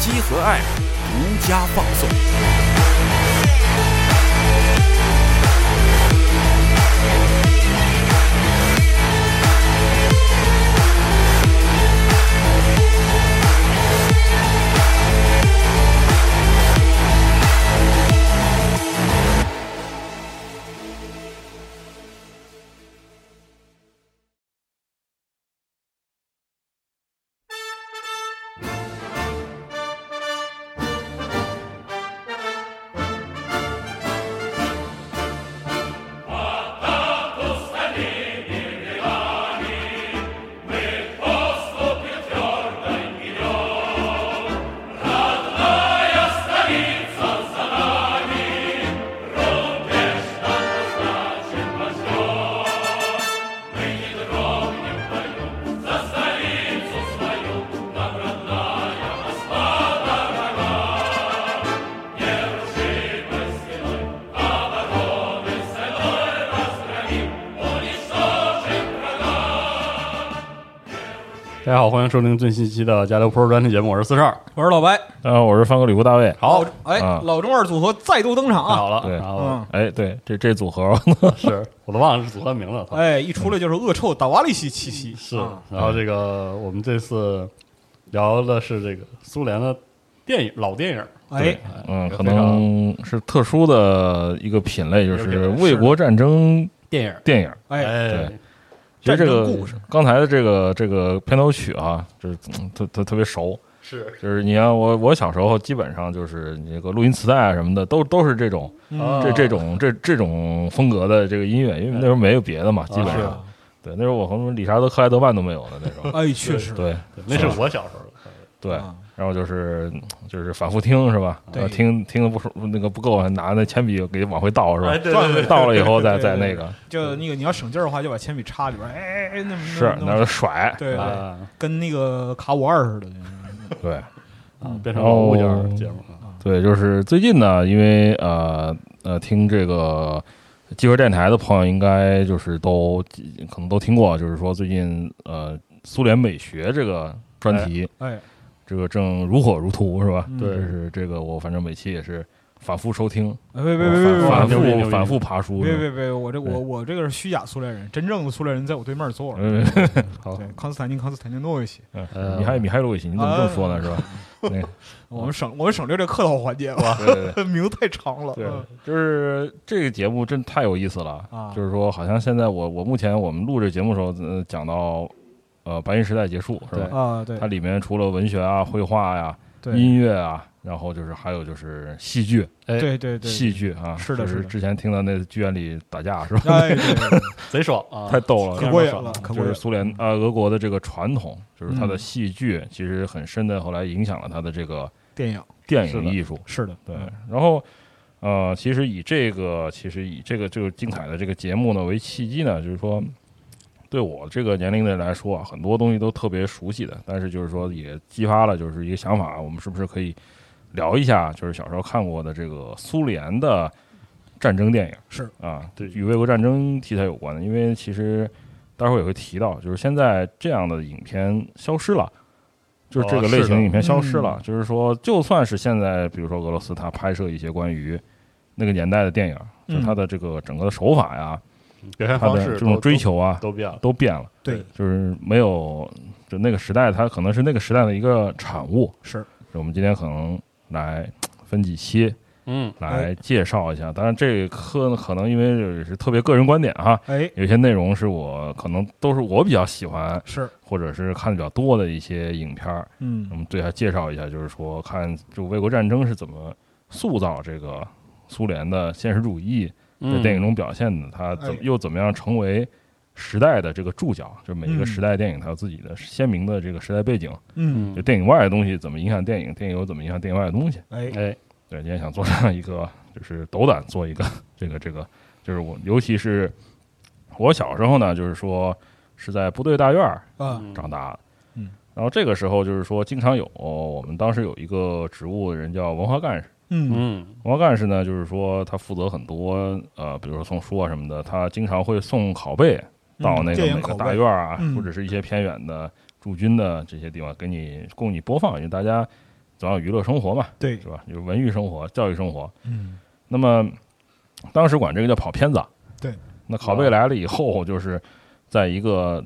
机和爱，独家放送。大家好，欢迎收听最新一期的《加油 Pro》专题节目，我是四十二。我是老白。呃，我是翻哥吕布大卫。好，哎啊，老中二组合再度登场啊！太好了，对。然后嗯，哎，对，这这组合。是我都忘了是组合名了，操。哎，一出来就是恶臭达瓦利西气息。是啊。然后这个我们这次聊的是这个苏联的电影老电影，哎，嗯，可能是特殊的一个品类，就是一个品类卫国战争电影，电影。哎，哎，其实这个故事。刚才的这个这个片头曲啊，就是嗯特特特别熟。是。就是你看我我小时候基本上就是那个录音磁带啊什么的，都都是这种嗯。这这种这这种风格的这个音乐，因为那时候没有别的嘛，基本是。上。对，那时候我和什么理查德克莱德曼都没有的那种。哎，确实，对对那是我小时候，对，啊然后就是就是反复听是吧？对。呃听听的不舒那个不够，还拿那铅笔给往回倒是吧？哎，对对对，倒了以后再再那个。就那个你要省劲儿的话，就把铅笔插里边哎，哎，那么是那那么儿甩，对跟那个卡五二似的。对。啊，变成老物件儿节目了，对，就是最近呢，因为呃呃听这个集合电台的朋友应该就是都可能都听过，就是说最近呃苏联美学这个专题，哎，这个正如火如荼是吧？对这是这个我反正每期也是反复收听，哎别别别别反复反复爬书，别别别，我这对我我这个是虚假苏联人，真正的苏联人在我对面坐着。嗯，好，康斯坦丁康斯坦丁诺维奇，嗯，米海米海洛维奇，你怎么这么说呢？是吧？那我们省我们省略这客套环节吧，名字太长了。对嗯，就是这个节目真太有意思了啊就是说，好像现在我我目前我们录这节目的时候，呃，讲到呃白银时代结束是吧？啊，对。它里面除了文学啊、绘画呀、对。音乐啊，然后就是还有就是戏剧，哎，对对对，戏剧啊，就是的。是之前听到那剧院里打架是吧？哎，对对对。贼爽啊，太逗了，可过瘾了。就是苏联呃俄国的这个传统，就是它的嗯。戏剧其实很深的，后来影响了它的这个电影电影艺术。是的，对嗯，然后呃，其实以这个其实以这个这个精彩的这个节目呢为契机呢，就是说对我这个年龄的人来说啊，很多东西都特别熟悉的，但是就是说也激发了就是一个想法，我们是不是可以聊一下，就是小时候看过的这个苏联的战争电影是啊，对，与卫国战争题材有关的，因为其实待会儿也会提到，就是现在这样的影片消失了。就是这个类型影片消失了，嗯就是说，就算是现在，比如说俄罗斯，它拍摄一些关于那个年代的电影，就嗯它的这个整个的手法呀，表现它方式这种追求啊，都变了，都变了。对，就是没有，就那个时代，它可能是那个时代的一个产物。是我们今天可能来分几期嗯，来介绍一下。当然，这个课呢，可能因为也是特别个人观点哈，哎，有些内容是我可能都是我比较喜欢，是，或者是看的比较多的一些影片儿。嗯我们对它介绍一下，就是说看就卫国战争是怎么塑造这个苏联的现实主义在嗯。电影中表现的，他怎么哎。又怎么样成为时代的这个注脚？就每一个嗯。时代电影它有自己的鲜明的这个时代背景，嗯，就电影外的东西怎么影响电影，电影又怎么影响电影外的东西。哎，哎，对，今天想做这样一个，就是斗胆做一个这个这个，就是我尤其是我小时候呢，就是说是在部队大院儿啊，长大的，嗯，然后这个时候就是说经常有我们当时有一个职务的人叫文化干事，嗯。嗯。文化干事呢就是说他负责很多呃，比如说送书啊什么的，他经常会送拷贝到那个每个大院啊，嗯。或者是一些偏远的驻军的这些地方给你供你播放，因为大家总要有娱乐生活嘛，对。是，吧？有文娱生活、教育生活。嗯。那么当时管这个叫跑片子。对，那拷贝来了以后，就是在一个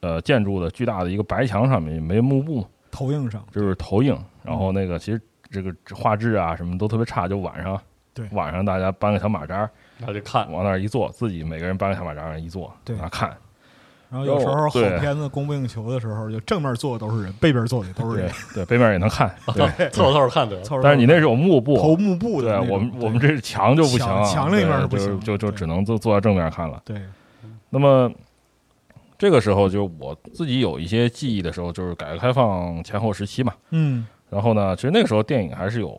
呃建筑的巨大的一个白墙上面，没幕布，投影上，就是投影。然后那个其实这个画质啊什么都特别差，就晚上。对晚上大家搬个小马扎儿那就看，往那儿一坐，自己每个人搬个小马扎儿一坐，对啊看，然后有时候好片子供不应求的时候，就正面坐的都是人，背面坐的也都是人，对，背面也能看，对。凑凑看得了。凑合但是你那是有幕布，投幕布对我们我们这是墙就不行墙，墙那边是不行就就就只能坐坐在正面看了。对，那么这个时候，就我自己有一些记忆的时候，就是改革开放前后时期嘛。嗯，然后呢，其实那个时候电影还是有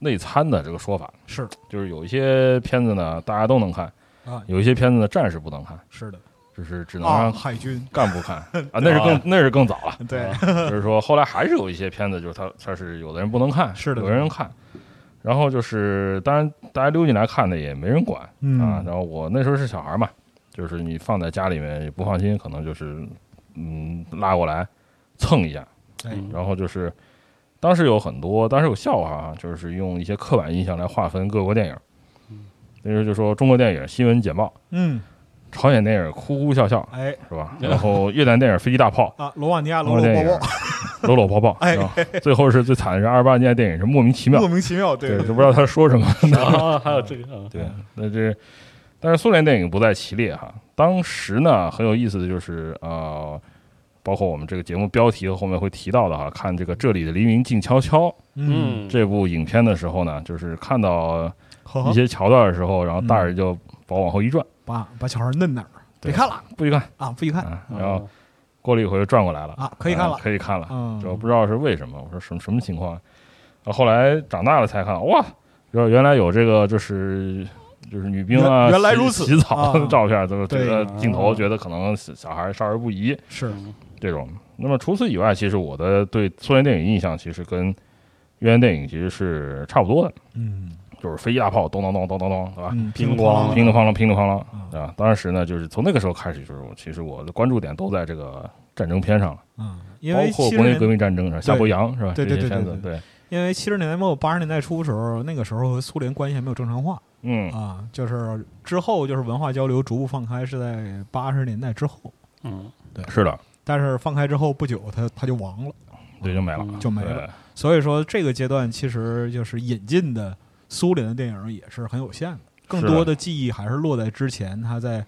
内参的这个说法，是。就是有一些片子呢大家都能看，啊，有一些片子呢战士不能看，是的，就是只能啊，让海军，干部看。啊，那是更那是更早了。对，就是说后来还是有一些片子，就是他他是有的人不能看，是的。有的人看。然后就是，当然大家溜进来看的也没人管，嗯。啊，然后我那时候是小孩嘛，就是你放在家里面也不放心，可能就是嗯拉过来蹭一下，哎，嗯然后就是当时有很多，当时有笑话啊，就是用一些刻板印象来划分各国电影，那时候就说中国电影新闻简报，嗯，朝鲜电影哭哭笑笑哎，是吧？然后越南电影飞机大炮，啊，罗马尼亚搂搂抱抱，搂搂抱抱，哎。是吧？最后是最惨的是二八年电影是莫名其妙。莫，名其妙，对，对，就不知道他说什么。啊，还有这个，嗯。对，那这，但是苏联电影不在其列哈。当时呢，很有意思的就是呃，包括我们这个节目标题和后面会提到的哈，看这个《这里的黎明静悄悄》嗯，这部影片的时候呢，就是看到一些桥段的时候，然后大人就把我往后一转，把把小孩摁那儿？别看了。不许看。啊，不许看。啊，然后过了一会儿又转过来了。啊，可以看了。啊，可以看了，嗯，就不知道是为什么。我说什么什么情况？然后后来长大了才看，哇，原原来有这个就是就是女兵啊，原原来洗如此。洗澡照片，都这对。个镜头啊。觉得可能小孩少儿不宜。是，这种。那么除此以外，其实我的对苏联电影印象其实跟越南电影其实是差不多的，嗯就是飞机大炮咚咚咚咚咚咚，对吧？嗯，乒乓乓乒铃乓啷，乒铃乓啷嗯啊！当时呢，就是从那个时候开始，就是我其实我的关注点都在这个战争片上了，嗯，因包括国内革，命战争是吧？夏伯阳是吧？对对这些对对对片子对，因为七十年代末八十年代初的时候，那个时候和苏联关系还没有正常化嗯啊，就是之后就是文化交流逐步放开，是在八十年代之后，嗯对是的，但是放开之后不久，他他就亡了，对，就没了，嗯就没了。所以说这个阶段其实就是引进的苏联的电影也是很有限的，更多的记忆还是落在之前他在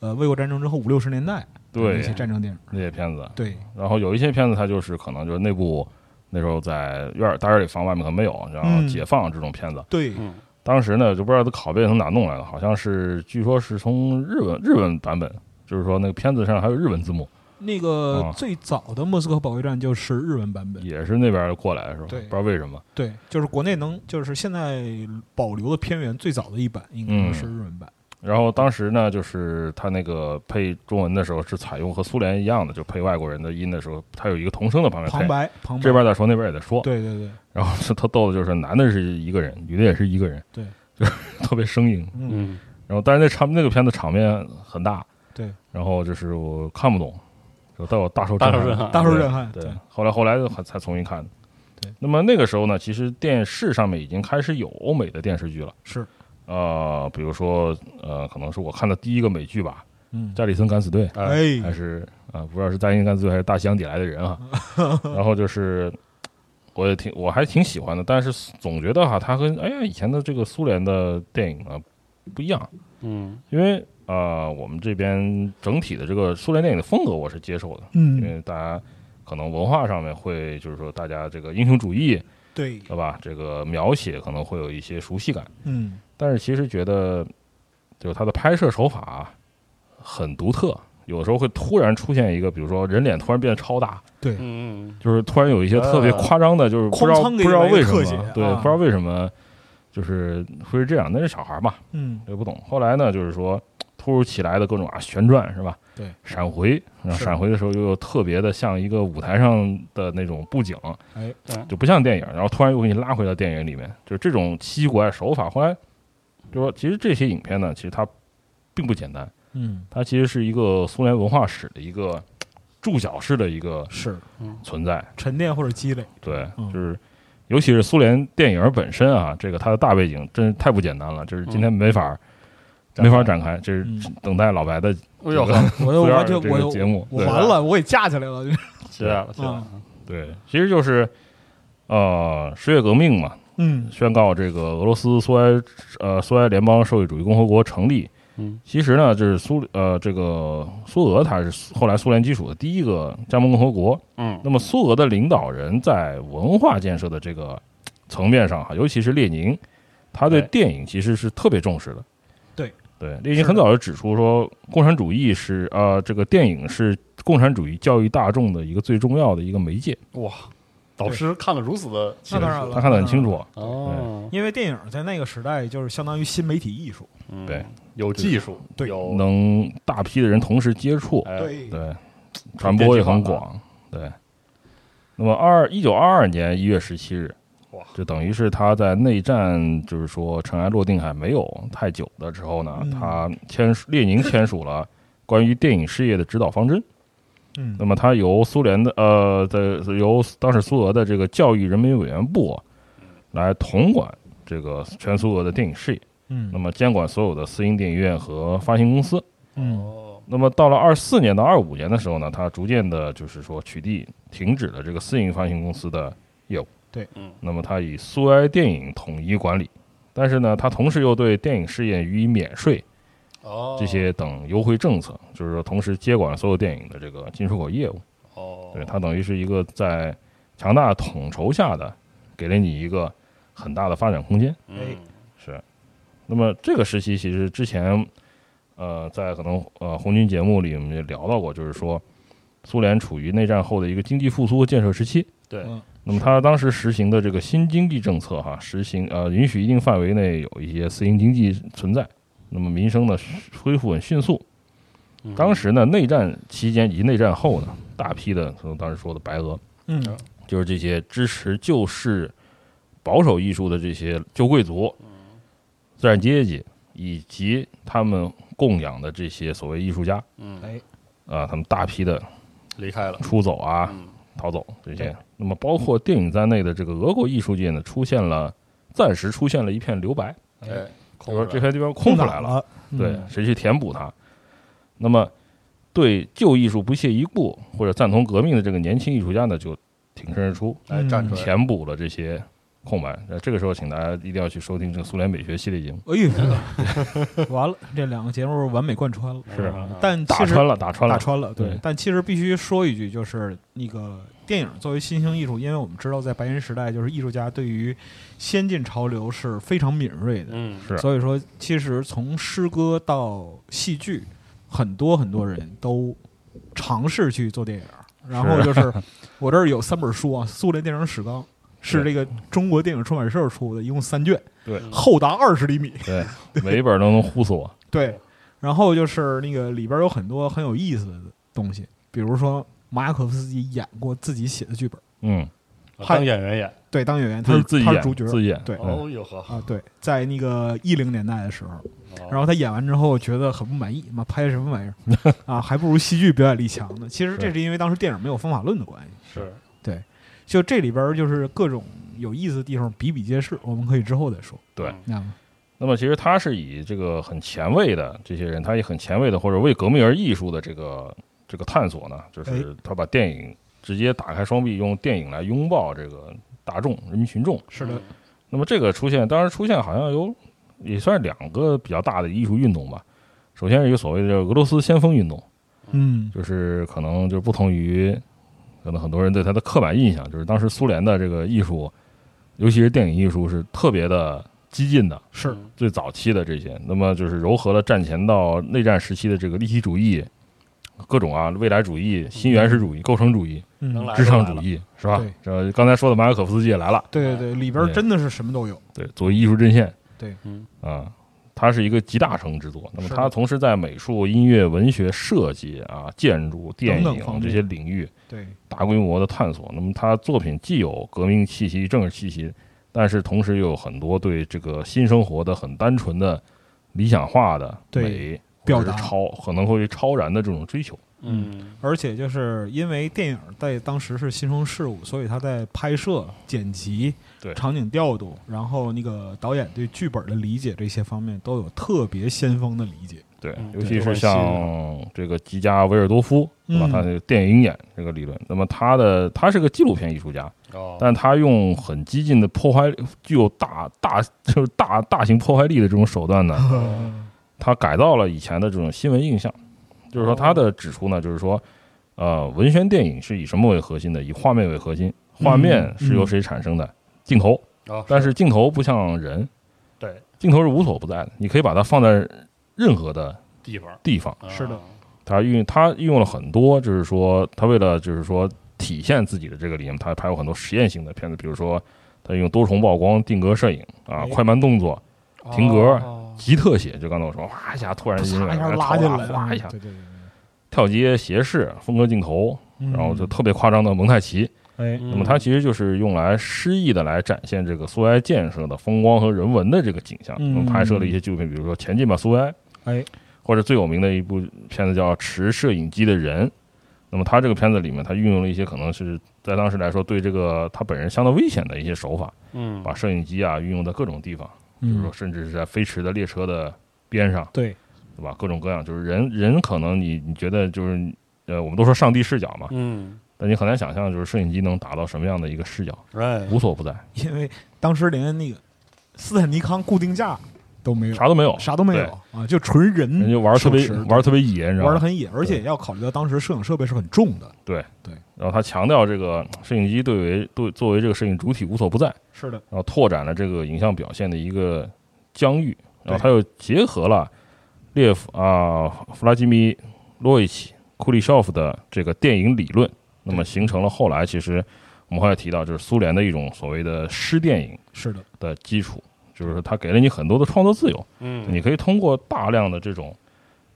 呃卫国战争之后五六十年代对那些战争电影。那些片子，对，然后有一些片子它就是可能就是内部那时候在院儿大院里放，外面可能没有，然后嗯解放这种片子，对，嗯当时呢就不知道他拷贝从哪弄来的，好像是据说是从日文日文版本，就是说那个片子上还有日文字幕，那个啊。最早的莫斯科保卫战就是日文版本。也是那边过来是吧？对。不知道为什么，对，就是国内能，就是现在保留的片源最早的一版应该是日文版。然后当时呢，就是他那个配中文的时候是采用和苏联一样的，就配外国人的音的时候，他有一个同声的旁边，旁白，旁白，这边在说，那边也在说。对对对，然后是特逗的，就是男的是一个人，女的也是一个人，对，就是特别生硬。嗯，嗯。然后但是那场那个片子场面很大，对，然后就是我看不懂，就带我大受震撼，大受震撼大受震撼，对对，，后来后来才才重新看。对，那么那个时候呢，其实电视上面已经开始有欧美的电视剧了。是，呃，比如说呃，可能是我看的第一个美剧吧，嗯《加里森敢死队》，哎还是啊、不知道是《加里森敢死队》还是《大西洋底来的人》啊。然后就是我也挺我还挺喜欢的，但是总觉得哈，它跟哎呀以前的这个苏联的电影啊不一样，嗯因为呃我们这边整体的这个苏联电影的风格我是接受的，嗯。因嗯，为大家可能文化上面会就是说大家这个英雄主义对，对吧？这个描写可能会有一些熟悉感，嗯。但是其实觉得就是它的拍摄手法啊很独特，有的时候会突然出现一个，比如说人脸突然变得超大，对，嗯。就是突然有一些特别夸张的，就是不知道哐不知道为什么，对，啊。不知道为什么就是会是这样，那是小孩嘛，嗯，也不懂。后来呢，就是说突如其来的各种啊旋转是吧？对，闪回，然后闪回的时候又特别的像一个舞台上的那种布景，哎，就不像电影，然后突然又给你拉回到电影里面，就是这种奇奇怪怪手法。后来就说，其实这些影片呢，其实它并不简单，嗯，它其实是一个苏联文化史的一个注脚式的一个是存在。沉淀或者积累，对，嗯。就是尤其是苏联电影本身啊，这个它的大背景真是太不简单了，就是今天没法、没法展开，这是嗯。等待老白的哎呦这个我又四完全我又二 这个节目我完了，我给架起来了，是。啊是啊，对，其实就是呃十月革命嘛，嗯。宣告这个俄罗斯苏维埃呃苏维埃联邦社会主义共和国成立。嗯，其实呢，就是苏呃这个苏俄，它是后来苏联基础的第一个加盟共和国。嗯。那么苏俄的领导人在文化建设的这个层面上哈，尤其是列宁，他对哎电影其实是特别重视的。对对，列宁很早就指出说，共产主义是呃这个电影是共产主义教育大众的一个最重要的一个媒介。哇，导师看得如此的清楚，那当然了他看得很清楚。哦，因为电影在那个时代就是相当于新媒体艺术，嗯对，有技术，对。有能大批的人同时接触，哎对。对，传播也很广，对。那么二一九二二年一月十七日，哇，就等于是他在内战，就是说尘埃落定还没有太久的时候呢，嗯他签署列宁签署了关于电影事业的指导方针。嗯那么他由苏联的呃的由当时苏俄的这个教育人民委员部来统管这个全苏俄的电影事业，嗯那么监管所有的私营电影院和发行公司。那么到了二四年到二五年的时候呢，他逐渐的就是说取缔、停止了这个私营发行公司的业务。对，嗯，那么它以苏埃电影统一管理，但是呢，它同时又对电影事业予以免税哦，这些等优惠政策，就是说同时接管所有电影的这个进出口业务。哦，对，它等于是一个在强大统筹下的，给了你一个很大的发展空间。嗯，是，那么这个时期其实之前，呃，在可能呃红军节目里我们也聊到过，就是说苏联处于内战后的一个经济复苏和建设时期。对，嗯那么他当时实行的这个新经济政策，哈，实行呃允许一定范围内有一些私营经济存在，那么民生呢恢复很迅速。嗯。当时呢，内战期间以及内战后呢，大批的，从当时说的白俄，嗯。就是这些支持旧式保守艺术的这些旧贵族、资产阶级以及他们供养的这些所谓艺术家嗯，哎。啊，他们大批的离开了，出走啊、嗯逃走这些。对。那么，包括电影在内的这个俄国艺术界呢，出现了暂时出现了一片留白，哎，就空出来说这块地方空出来了，了，对，嗯谁去填补它？那么，对旧艺术不屑一顾或者赞同革命的这个年轻艺术家呢，就挺身而出，哎，站出来，填补了这些空白。那，这个时候，请大家一定要去收听这个苏联美学系列节目，哎呦，完了，这两个节目完美贯穿了。是啊但其实打穿了，打穿了，打穿了，对对。但其实必须说一句，就是那个电影作为新兴艺术，因为我们知道在白银时代，就是艺术家对于先进潮流是非常敏锐的。嗯，是所以说，其实从诗歌到戏剧，很多很多人都尝试去做电影。然后就是 我这儿有三本书啊，《苏联电影史纲》是这个中国电影出版社出的，一共三卷，对。厚达二十厘米。对，每一本都能呼死我。对，然后就是那个里边有很多很有意思的东西，比如说马雅可夫斯基演过自己写的剧本，嗯，当演员演，对，当演员他是自己演他是主角，自己演，对。嗯哦哟呵，啊，对，在那个一零年代的时候，然然后他演完之后觉得很不满意，妈拍的什么玩意儿？啊，还不如戏剧表演力强呢。其实这是是因为当时电影没有方法论的关系，是，就这里边就是各种有意思的地方比比皆是，我们可以之后再说。对。那么，那么其实他是以这个很前卫的这些人，他也很前卫的或者为革命而艺术的这个这个探索呢，就哎是他把电影直接打开双臂，用电影来拥抱这个大众、人民群众。是的，那么这个出现，当然出现好像有也算是两个比较大的艺术运动吧。首先是一个所谓的俄罗斯先锋运动，嗯就是可能就是不同于可能很多人对他的刻板印象，就是当时苏联的这个艺术，尤其是电影艺术是特别的激进的，是。最早期的这些，那么就是糅合了战前到内战时期的这个立体主义。各种啊，未来主义、新原始主义、构成主义、嗯。能来至上主义，是吧？这刚才说的马尔可夫斯基也来了，对对对，里边真的是什么都有。对，作为艺术阵线，对，嗯。啊，它是一个集大成之作。那么是的它同时在美术、音乐、文学、设计啊、建筑、电影这些领域对，大规模的探索。那么它作品既有革命气息、政治气息，但是同时又有很多对这个新生活的很单纯的理想化的美表达超可能会超然的这种追求。嗯而且就是因为电影在当时是新生事物，所以他在拍摄、剪辑、对场景调度，然后那个导演对剧本的理解这些方面都有特别先锋的理解。对嗯，尤其是像这个吉加维尔多夫，对吧？嗯他的电影眼这个理论，那么他的他是个纪录片艺术家，哦，但他用很激进的破坏，具有大大 就是大大型破坏力的这种手段呢，他改造了以前的这种新闻印象。就是说，他的指出呢，就是说，呃，文宣电影是以什么为核心的？以画面为核心，画面是由谁产生的？镜头，哦但是镜头不像人，对镜头是无所不在的，你可以把它放在任何的地方地方。是的啊他运他运用了很多，就是说他为了就是说体现自己的这个理念，他拍过很多实验性的片子，比如说他用多重曝光、定格摄影啊、哎快慢动作、停格哦极特写，就刚才我说，哗一下突然一下拉进来，哗一下对对对跳接斜视、风格镜头，然后就特别夸张的蒙太奇。那么它其实就是用来诗意的来展现这个苏维埃建设的风光和人文的这个景象。嗯那么拍摄了一些纪录片，比如说《前进吧，苏维埃》，哎，或者最有名的一部片子叫《持摄影机的人》。那么他这个片子里面，他运用了一些可能是在当时来说对这个他本人相当危险的一些手法，嗯把摄影机啊运用在各种地方，比如说嗯，甚至是在飞驰的列车的边上，对，对吧？各种各样，就是人人可能你你觉得就是呃，我们都说上帝视角嘛，嗯但你很难想象就是摄影机能达到什么样的一个视角无所不在，因为当时连那个斯坦尼康固定架都没有，啥都没有，啥都没有啊，就纯人人就玩特别玩特别野，你知道吗？玩的很野，而且要考虑到当时摄影设备是很重的。对对然后他强调这个摄影机对为对作为这个摄影主体无所不在，是的，然后拓展了这个影像表现的一个疆域，然后他又结合了列夫啊弗拉基米洛维奇库利绍夫的这个电影理论，那么形成了后来其实我们后来提到就是苏联的一种所谓的诗电影是的，的基础，就是说它给了你很多的创作自由，嗯，你可以通过大量的这种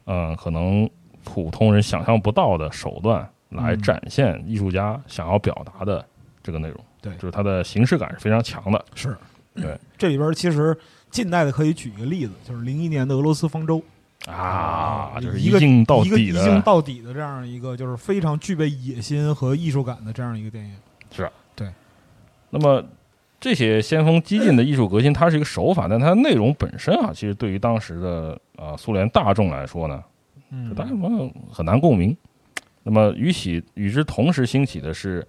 嗯可能普通人想象不到的手段来嗯。展现艺术家想要表达的这个内容，对就是它的形式感是非常强的。是。对，这里边其实近代的可以举一个例子，就是零一年的俄罗斯方舟啊，就是一个镜到一个一，镜到底的这样一个，就是非常具备野心和艺术感的这样一个电影。是对那么这些先锋激进的艺术革新，它是一个手法，但它的内容本身啊，其实对于当时的啊苏联大众来说呢，嗯大家可能很难共鸣。那么与其与之同时兴起的是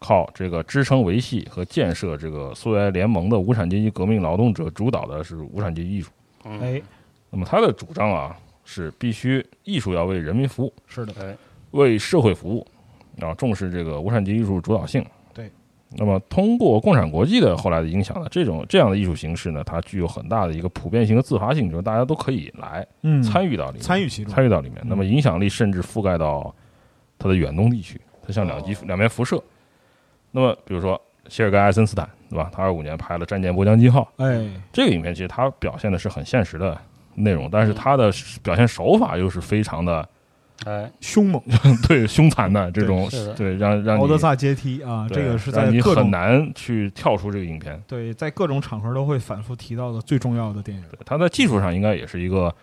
靠这个支撑维系和建设这个苏维埃联盟的无产阶级革命劳动者主导的是无产阶级艺术。嗯哎，那么他的主张啊是必须艺术要为人民服务，是的，哎，为社会服务，啊，重视这个无产阶级艺术主导性。对。那么，通过共产国际的后来的影响呢，这种这样的艺术形式呢，它具有很大的一个普遍性和自发性，就是大家都可以来嗯，参与到里面，参与其中，参与到里面。嗯那么影响力甚至覆盖到它的远东地区，它向两极、哦两边辐射。那么，比如说谢尔盖·艾森斯坦，对吧？他二五年拍了《战舰波江金号》哎，这个影片，其实他表现的是很现实的内容，但是嗯它的表现手法又是非常的哎，凶猛，对凶残的这种对对让让你敖德萨阶梯啊，这个是在你很难去跳出这个影片。对，在各种场合都会反复提到的最重要的电影。对，它在技术上应该也是一个，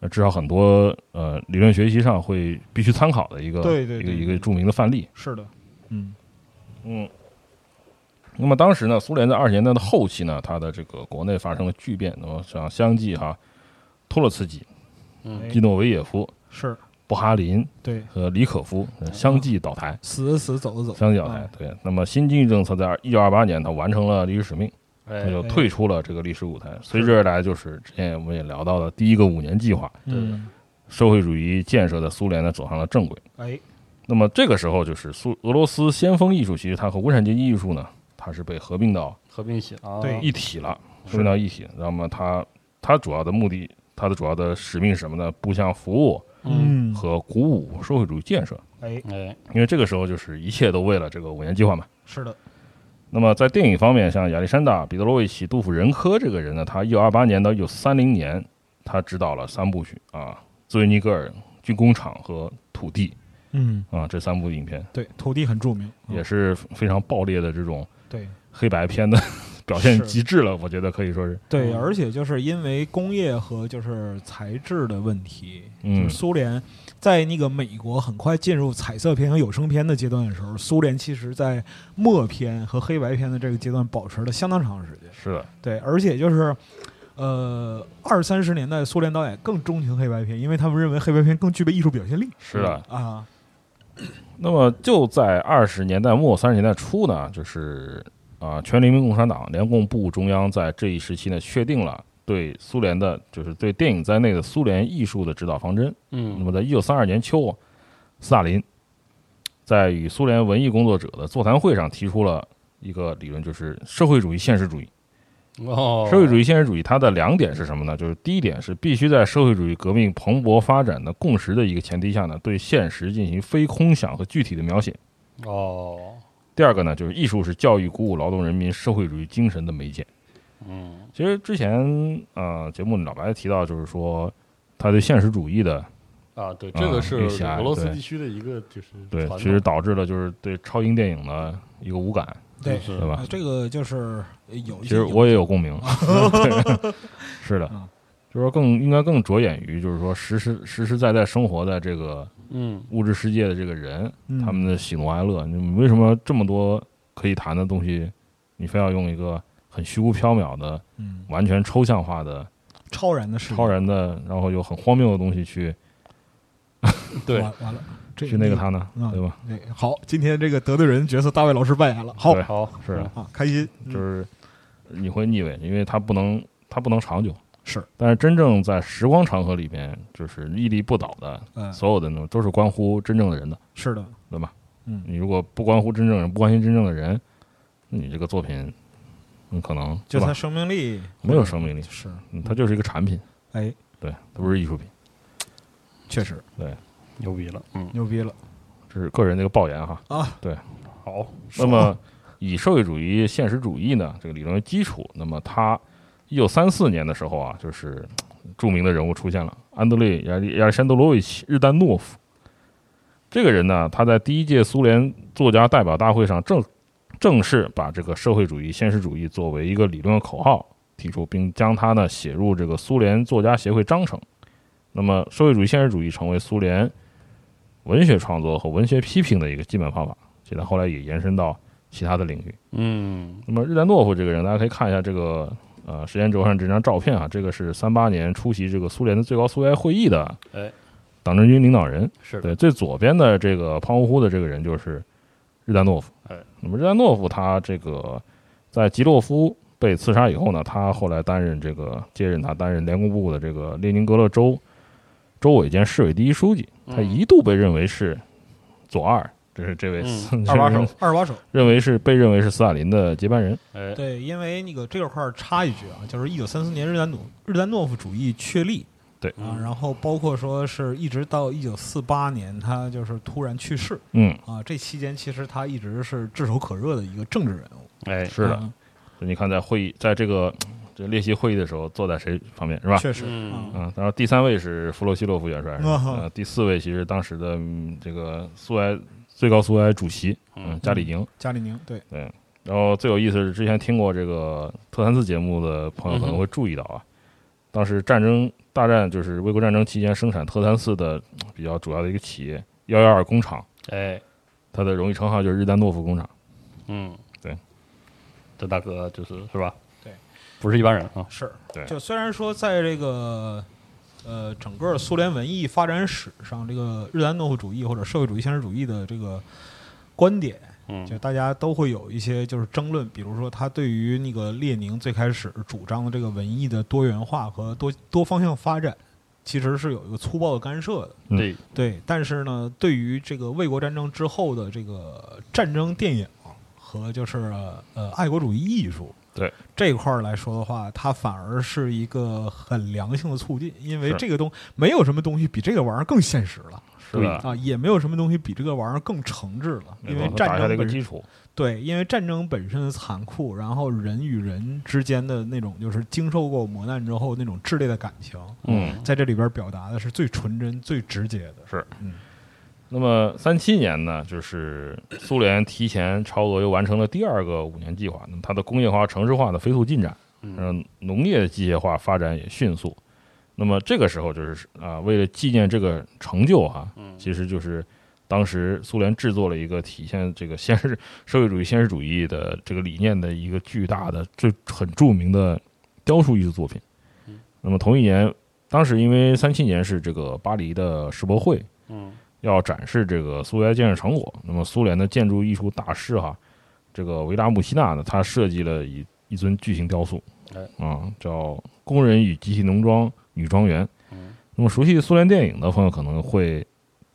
呃至少很多呃理论学习上会必须参考的一个对对对一个一个著名的范例。是的，嗯，嗯。那么当时呢，苏联在二十年代的后期呢，它的这个国内发生了巨变。那么像相继哈，托洛茨基、基诺维也夫、是布哈林对，和李可夫呃相继倒台，死的死，走的走，相继倒台啊。对，那么新经济政策在一九二八年，它完成了历史使命，它哎就退出了这个历史舞台。随之而来就是之前我们也聊到的第一个五年计划，对，社会主义建设的苏联呢走上了正轨。哎，那么这个时候就是苏俄罗斯先锋艺术，其实它和无产阶级艺术呢，它是被合并到合并一起啊，对一体了，合并到一体。那么它它主要的目的，它的主要的使命是什么呢？步向服务嗯，和鼓舞社会主义建设。哎，哎，因为这个时候就是一切都为了这个五年计划嘛。是的，那么在电影方面，像亚历山大·彼得罗维奇·杜甫仁科这个人呢，他一九二八年到一九三零年，他执导了三部曲啊，《兹维尼格尔》《军工厂》和《土地嗯，》啊，这三部影片对，土地很著名，也是非常爆裂的这种对黑白片的表现极致了，我觉得可以说是。对，嗯而且就是因为工业和就是材质的问题，嗯就是苏联在那个美国很快进入彩色片和有声片的阶段的时候，苏联其实在默片和黑白片的这个阶段保持了相当长时间。是的，对，而且就是。呃，二三十年代苏联导演更钟情黑白片，因为他们认为黑白片更具备艺术表现力。是的。啊，那么就在二十年代末三十年代初呢，就是啊，全人民共产党联共部中央在这一时期呢，确定了对苏联的，就是对电影在内的苏联艺术的指导方针。那嗯么在一九三二年秋，斯大林在与苏联文艺工作者的座谈会上提出了一个理论，就是社会主义现实主义。哦，社会主义现实主义它的两点是什么呢？就是第一点是必须在社会主义革命蓬勃发展的共识的一个前提下呢，对现实进行非空想和具体的描写。哦，第二个呢，就是艺术是教育鼓舞劳动人民社会主义精神的媒介。嗯其实之前呃节目老白提到，就是说他对现实主义的啊，对，啊这个是俄罗斯地区的一个就是对，其实导致了就是对超英电影的一个无感，对是对吧？啊？这个就是有一其实我也有共鸣，对，是的嗯，就是说更应该更着眼于就是说实实实实在在生活在这个嗯。物质世界的这个人，嗯。他们的喜怒哀乐。你为什么这么多可以谈的东西，你非要用一个很虚无缥缈的、嗯。完全抽象化的、超然的事，超然的，然后又很荒谬的东西去对完完了，这去那个他呢？啊对吧？对，好，今天这个得罪人角色大卫老师扮演了，好好是的啊，开心，就是你会腻味，因为他不能他不能长久。是，但是真正在时光长河里边，就是屹立不倒的，嗯，所有的呢都是关乎真正的人的，是的，对吧？嗯你如果不关乎真正人，不关心真正的人，你这个作品，嗯，可能就它？生命力没有生命力，是，嗯，它就是一个产品，哎，对，它不是艺术品，确实牛逼了，嗯牛逼了这是个人的一个爆言哈。啊，对好，那么以社会主义现实主义呢这个理论为基础，那么他一九三四年的时候啊，就是著名的人物出现了，安德烈亚历亚历山德罗维奇日丹诺夫。这个人呢，他在第一届苏联作家代表大会上正正式把这个社会主义现实主义作为一个理论口号提出，并将它呢写入这个苏联作家协会章程。那么，社会主义现实主义成为苏联文学创作和文学批评的一个基本方法，其实后来也延伸到其他的领域。嗯那么日丹诺夫这个人，大家可以看一下这个呃时间轴上这张照片啊，这个是三八年出席这个苏联的最高苏维埃会议的哎党政军领导人。是的，对，最左边的这个胖乎乎的这个人就是日丹诺夫。哎，那么日丹诺夫他这个在吉洛夫被刺杀以后呢，他后来担任这个接任他担任联共部的这个列宁格勒州州委兼市委第一书记，他嗯一度被认为是左二，这是这位、嗯 二把手，二把手。认为是被认为是斯大林的接班人。哎对，因为那个这个块儿插一句啊，就是一九三四年日丹努日丹诺夫主义确立对啊，然后包括说是一直到一九四八年，他就是突然去世嗯，啊，这期间其实他一直是炙手可热的一个政治人物。哎是的。你看，在会议，在这个这列席会议的时候，坐在谁旁边是吧？确实，嗯。然后第三位是弗洛西洛夫元帅，是吧？啊哈。呃，第四位其实当时的嗯这个苏维埃最高苏维埃主席，嗯嗯，加里宁。加里宁对。对，然后最有意思是，之前听过这个特三四节目的朋友可能会注意到啊，当时战争大战就是卫国战争期间生产特三四的嗯比较主要的一个企业幺幺二工厂，哎。它的荣誉称号就是日丹诺夫工厂。嗯。对，这大哥就是是吧？对，不是一般人啊，是，对。就虽然说在这个呃整个苏联文艺发展史上这个日安诺夫主义或者社会主义现实主义的这个观点，嗯。就大家都会有一些就是争论，比如说他对于那个列宁最开始主张的这个文艺的多元化和多多方向发展，其实是有一个粗暴的干涉的。嗯对，对，但是呢，对于这个卫国战争之后的这个战争电影和就是呃爱国主义艺术，对。这块儿来说的话，它反而是一个很良性的促进，因为这个东没有什么东西比这个玩意儿更现实了是的，啊，也没有什么东西比这个玩意儿更诚挚了，因为战争本身个基础，对，因为战争本身的残酷，然后人与人之间的那种就是经受过磨难之后那种炽烈的感情，嗯，在这里边表达的是最纯真、最直接的。是。嗯。那么三七年呢，就是苏联提前超额又完成了第二个五年计划，那么它的工业化、城市化的飞速进展，嗯嗯，农业机械化发展也迅速。那么这个时候就是啊，为了纪念这个成就哈、嗯其实就是当时苏联制作了一个体现这个现实社会主义现实主义的这个理念的一个巨大的、最很著名的雕塑艺术作品嗯。那么同一年，当时因为三七年是这个巴黎的世博会，嗯要展示这个苏维埃建设成果。那么苏联的建筑艺术大师哈，这个维达穆希纳呢，他设计了一一尊巨型雕塑，哎啊，叫《工人与集体农庄女庄园》。嗯那么熟悉苏联电影的朋友可能会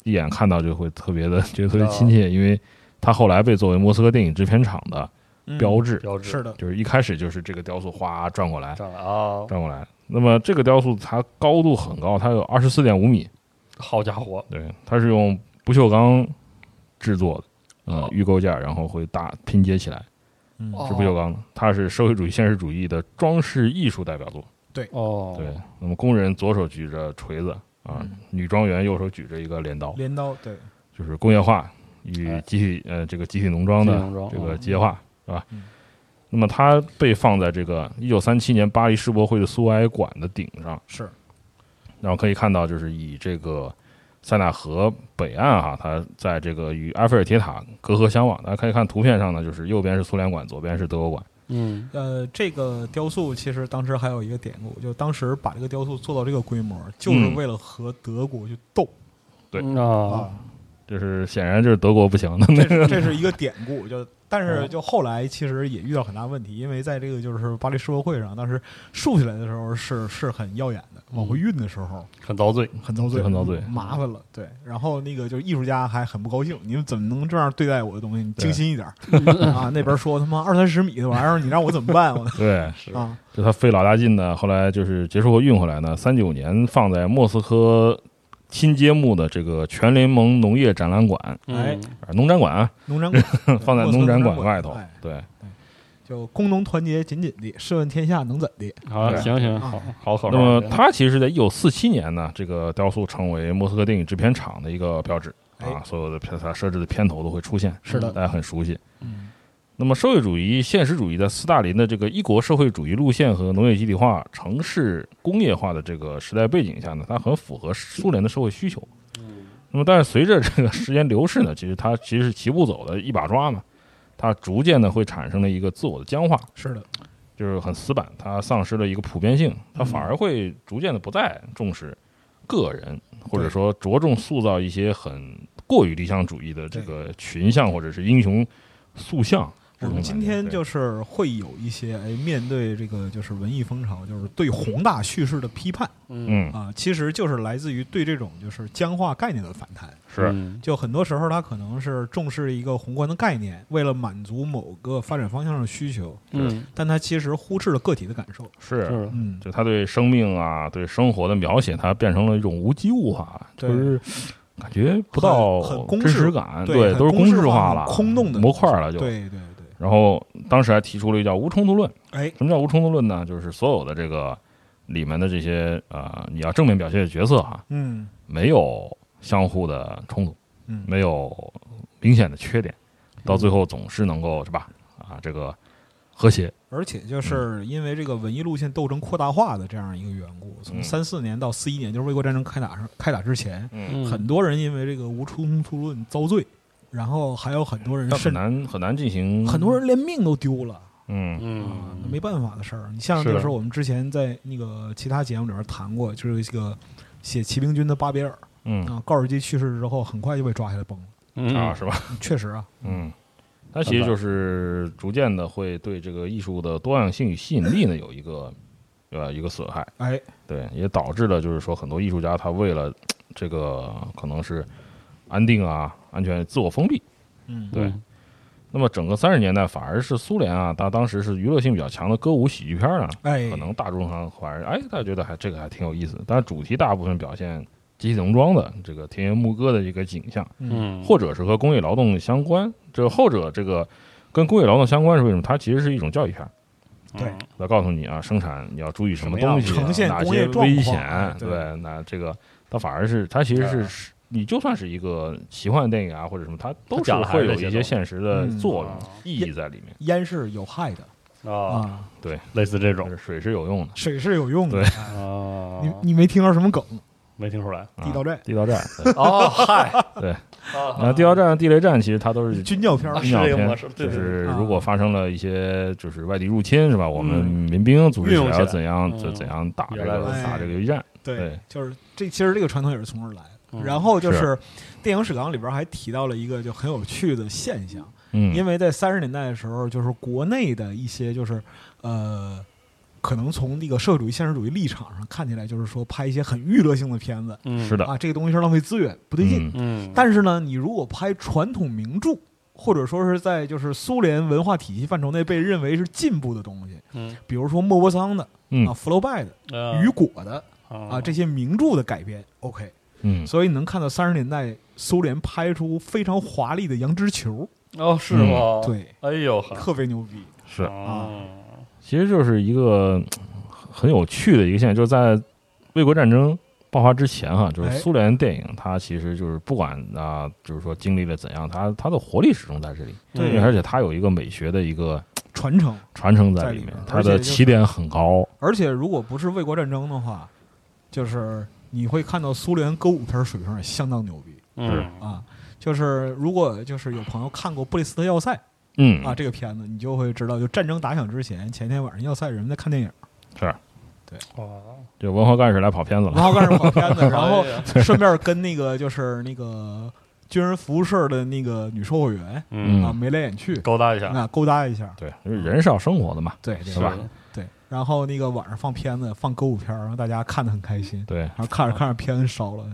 一眼看到就会特别的觉得特别亲切，因为它后来被作为莫斯科电影制片厂的标志，标志是的，就是一开始就是这个雕塑哗转过来，上来啊，转过来。那么这个雕塑它高度很高，它有二十四点五米，好家伙，对，它是用不锈钢制作的，呃哦，预构架，然后会打拼接起来，嗯。哦。是不锈钢的。它是社会主义现实主义的装饰艺术代表作。对。哦，对，那么工人左手举着锤子啊嗯，女庄园右手举着一个镰刀，镰刀，对，就是工业化与哎。集体呃这个集体农庄的这个嗯机械化，是吧嗯？那么它被放在这个一九三七年巴黎世博会的苏维埃馆的顶上，是，然后可以看到，就是以这个塞纳河北岸哈，它在这个与埃菲尔铁塔隔河相望。大家可以看图片上呢，就是右边是苏联馆，左边是德国馆。嗯。呃，这个雕塑其实当时还有一个典故，就当时把这个雕塑做到这个规模，就是嗯。为了和德国去斗。对。嗯啊，就是显然就是德国不行的那这个，是这是一个典故，就但是哦就后来其实也遇到很大问题，因为在这个就是巴黎世博会上，当时竖起来的时候是是很耀眼的，往回运的时候很遭罪，很遭罪，很遭罪麻烦了。对，然后那个就是艺术家还很不高兴，你们怎么能这样对待我的东西？你精心一点 啊！那边说他妈二三十米的玩意儿，你让我怎么办？我对，是啊，就他费老大劲呢。后来就是结束后运回来呢，三九年放在莫斯科新揭幕的这个全联盟农业展览馆，哎。农展馆啊，农展馆。放在 农展馆馆外头哎。对，就工农团结紧紧的，试问天下能怎的？好，行行，好好好。那么它其实在一九四七年呢，这个雕塑成为莫斯科电影制片厂的一个标志啊哎，所有的片它设置的片头都会出现，是的。大家很熟悉。嗯那么社会主义现实主义在斯大林的这个一国社会主义路线和农业集体化、城市工业化的这个时代背景下呢，它很符合苏联的社会需求。那么，但是随着这个时间流逝呢，其实它其实是齐步走的一把抓嘛，它逐渐的会产生了一个自我的僵化，是的，就是很死板，它丧失了一个普遍性，它反而会逐渐的不再重视个人，或者说着重塑造一些很过于理想主义的这个群像或者是英雄塑像。我们今天就是会有一些哎，面对这个就是文艺风潮，就是对宏大叙事的批判。嗯。嗯。啊，其实就是来自于对这种就是僵化概念的反弹。是。嗯。就很多时候，他可能是重视一个宏观的概念，为了满足某个发展方向的需求，嗯。但他其实忽视了个体的感受。是，嗯，就他对生命啊、对生活的描写，它变成了一种无机物化，对。就是感觉不到真实感，对，都是公式，化了空洞的模块了就。对对对，然后当时还提出了一个叫无冲突论。哎，什么叫无冲突论呢？就是所有的这个里面的这些呃，你要正面表现的角色哈，嗯。没有相互的冲突，嗯，没有明显的缺点，到最后总是能够是吧？啊，这个和谐。而且就是因为这个文艺路线斗争扩大化的这样一个缘故，从嗯。三四年到四一年，就是卫国战争开打上开打之前，嗯，很多人因为这个无冲突论遭罪，然后还有很多人但很难很难进行很多人连命都丢了。嗯。啊，嗯那没办法的事儿。你像那个时候我们之前在那个其他节目里边谈过，就是这个写骑兵军的巴别尔。嗯。啊，高尔基去世之后，很快就被抓下来崩了。嗯。啊，是吧？确实啊，嗯，它其实就是逐渐的会对这个艺术的多样性与吸引力呢有一个呃一个损害，哎，对，也导致了就是说很多艺术家他为了这个可能是安定啊、安全、自我封闭，嗯，对。那么整个三十年代反而是苏联啊，它当时是娱乐性比较强的歌舞喜剧片啊，哎，可能大众上反而哎，大家觉得还这个还挺有意思，但是主题大部分表现集体农庄的这个田园牧歌的一个景象，嗯，或者是和工业劳动相关。这个后者这个跟工业劳动相关是为什么？它其实是一种教育片，对嗯来告诉你啊，生产你要注意什么东西，呈现哪工业状些危险，对那这个它反而是它其实是。你就算是一个奇幻电影啊，或者什么，它都是会有一些现实的嗯作用、啊意义在里面。烟是有害的啊，对，类似这种水是有用的。水是有用的。对哎啊，你你没听到什么梗？没听出来？啊地道战地道战，哦，嗨，对，啊地道战、地雷战其实它都是军教片儿啊军教片就是如果发生了一些就是外地入侵，是吧？我们嗯民兵组织起来要怎样就怎怎样打这个打这个游击战？对对，就是这其实这个传统也是从这儿来的。嗯然后就是。电影史纲里边还提到了一个就很有趣的现象，嗯，因为在三十年代的时候，就是国内的一些就是呃，可能从那个社会主义现实主义立场上看起来，就是说拍一些很娱乐性的片子嗯。是的，啊，这个东西是浪费资源，不对劲。嗯。嗯，但是呢，你如果拍传统名著，或者说是在就是苏联文化体系范畴内被认为是进步的东西，嗯。比如说莫泊桑的嗯。啊、福楼拜的、呃雨果的啊啊这些名著的改编，OK。嗯，所以你能看到三十年代苏联拍出非常华丽的羊脂球，哦是嗯。吗？，对，哎呦，特别牛逼。是，啊，其实就是一个很有趣的一个现象，就是在卫国战争爆发之前哈，就是哎。苏联电影它其实就是不管啊，就是说经历了怎样，它它的活力始终在这里，对。而且它有一个美学的一个传承，传承在里面，它的起点很高，而且如果不是卫国战争的话，就是你会看到苏联歌舞片水平也相当牛逼。嗯。啊。就是如果就是有朋友看过《布里斯特要塞》嗯。啊这个片子，你就会知道，就战争打响之前，前天晚上要塞人们在看电影，是。对，哦，就文化干事来跑片子了，文化干事跑片子，然后顺便跟那个就是那个军人服务社的那个女售货员嗯。啊眉来眼去，勾搭一下，那勾搭一下，对，因为人是要生活的嘛，对对是吧？对，然后那个晚上放片子，放歌舞片儿，让大家看得很开心，对。然后看着看着片子烧了，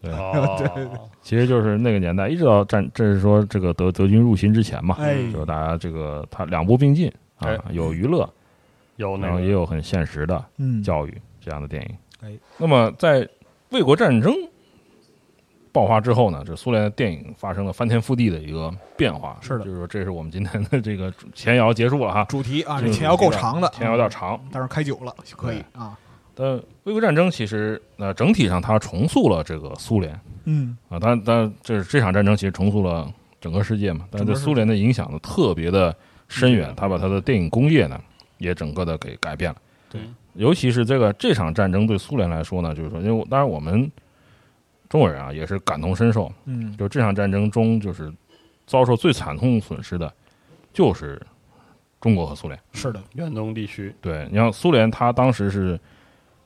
对，哦。对。对其实就是那个年代，一直到战，这是说这个德德军入侵之前嘛，哎。就是大家这个他两部并进啊哎，有娱乐，然后有那个。也有很现实的嗯，教育这样的电影。哎，那么在卫国战争爆发之后呢，这苏联的电影发生了翻天覆地的一个变化。是的。就是说这是我们今天的这个前摇结束了哈，主题啊，这前摇够长的，前摇有点长。但是开久了就可以啊，但卫国战争其实呃整体上它重塑了这个苏联。嗯，啊，当然当然这这场战争其实重塑了整个世界嘛，但是对苏联的影响呢特别的深远，它把它的电影工业呢也整个的给改变了。对，尤其是这个这场战争对苏联来说呢，就是说，因为当然我们中国人啊也是感同身受，嗯，就这场战争中就是遭受最惨痛损失的，就是中国和苏联。是的，远东地区，对，你像苏联，他当时是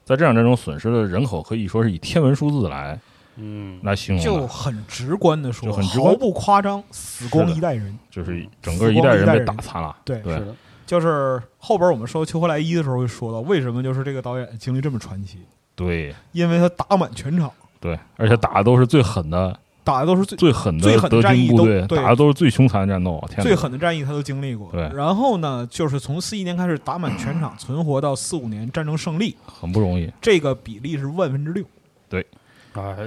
在这场战争损失的人口可以说是以天文数字来嗯，来形容就，很直观的说，就很直观。毫不夸张，死光一代人，就是整个一代人被打残了。对对。是的，就是后边我们说《秋回来一》的时候会说到，为什么就是这个导演经历这么传奇，对。因为他打满全场，对，而且打的都是最狠的、打的都是最最狠的最狠的战役军部队，都对打的都是最凶残的战斗。天哪最狠的战役他都经历过。对然后呢，就是从四一年开始打满全场，存活到四五年战争胜利，很不容易。这个比例是万分之六。对，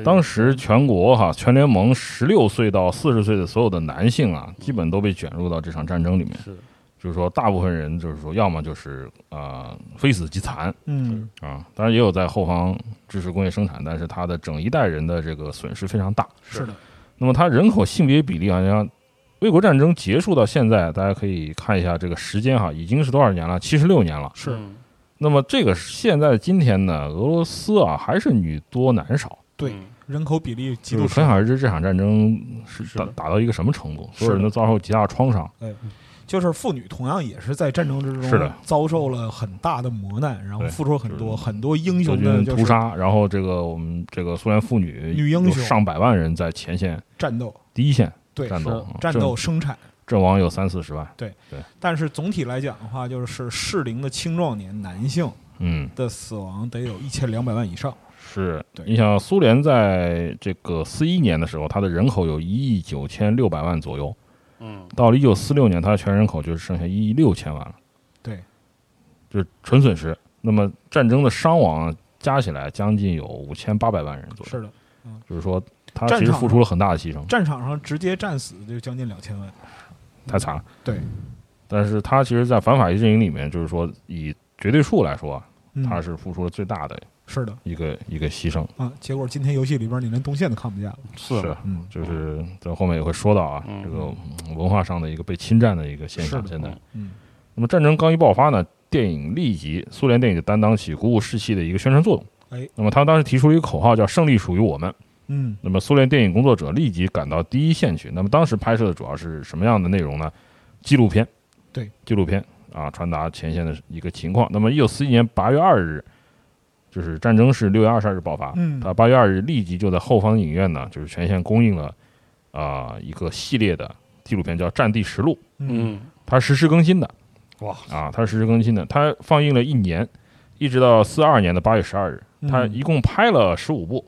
当时全国哈全联盟十六岁到四十岁的所有的男性啊，基本都被卷入到这场战争里面。是就是说，大部分人就是说，要么就是呃非死即残嗯，啊，当然也有在后方支持工业生产，但是他的整一代人的这个损失非常大。是的，那么它人口性别比例好像卫国战争结束到现在，大家可以看一下这个时间哈，已经是多少年了？七十六年了。是嗯那么这个现在今天呢，俄罗斯啊还是女多男少，对嗯人口比例极度就可想而知这场战争是是打打到一个什么程度，所有人都遭受极大创伤。哎，就是妇女同样也是在战争之中是的遭受了很大的磨难，然后付出了很多就是很多英雄的就是屠杀，然后这个我们这个苏联妇女有女英雄上百万人在前线战斗，第一线对战斗战斗生产。阵阵亡有三四十万，对对但是总体来讲的话，就是适龄的青壮年男性嗯，的死亡得有一千两百万以上。是对你想苏联在这个四一年的时候，它的人口有一亿九千六百万左右，嗯，到了一九四六年，它的全人口就是剩下一亿六千万了，对，就是纯损失。那么战争的伤亡加起来将近有五千八百万人左右，是的，嗯。就是说他其实付出了很大的牺牲，战场上直接战死就将近两千万。太惨了。对，但是他其实，在反法西阵营里面，就是说以绝对数来说他是付出了最大的是的一个一个牺牲。啊，结果今天游戏里边你连动线都看不见了。是是，嗯，就是在后面也会说到啊，嗯这个文化上的一个被侵占的一个现象。现在，嗯那么战争刚一爆发呢，电影立即苏联电影就担当起鼓舞士气的一个宣传作用。哎，那么他当时提出了一个口号叫“胜利属于我们”。嗯那么苏联电影工作者立即赶到第一线去。那么当时拍摄的主要是什么样的内容呢？纪录片，对，纪录片啊，传达前线的一个情况。那么一九四一年八月二日，就是战争是六月二十二日爆发，嗯。他八月二日立即就在后方影院呢，就是全线公映了啊、一个系列的纪录片，叫《战地实录》，嗯。嗯，它实时更新的哇，啊，它是实时更新的，它放映了一年，一直到四二年的八月十二日，它嗯一共拍了十五部，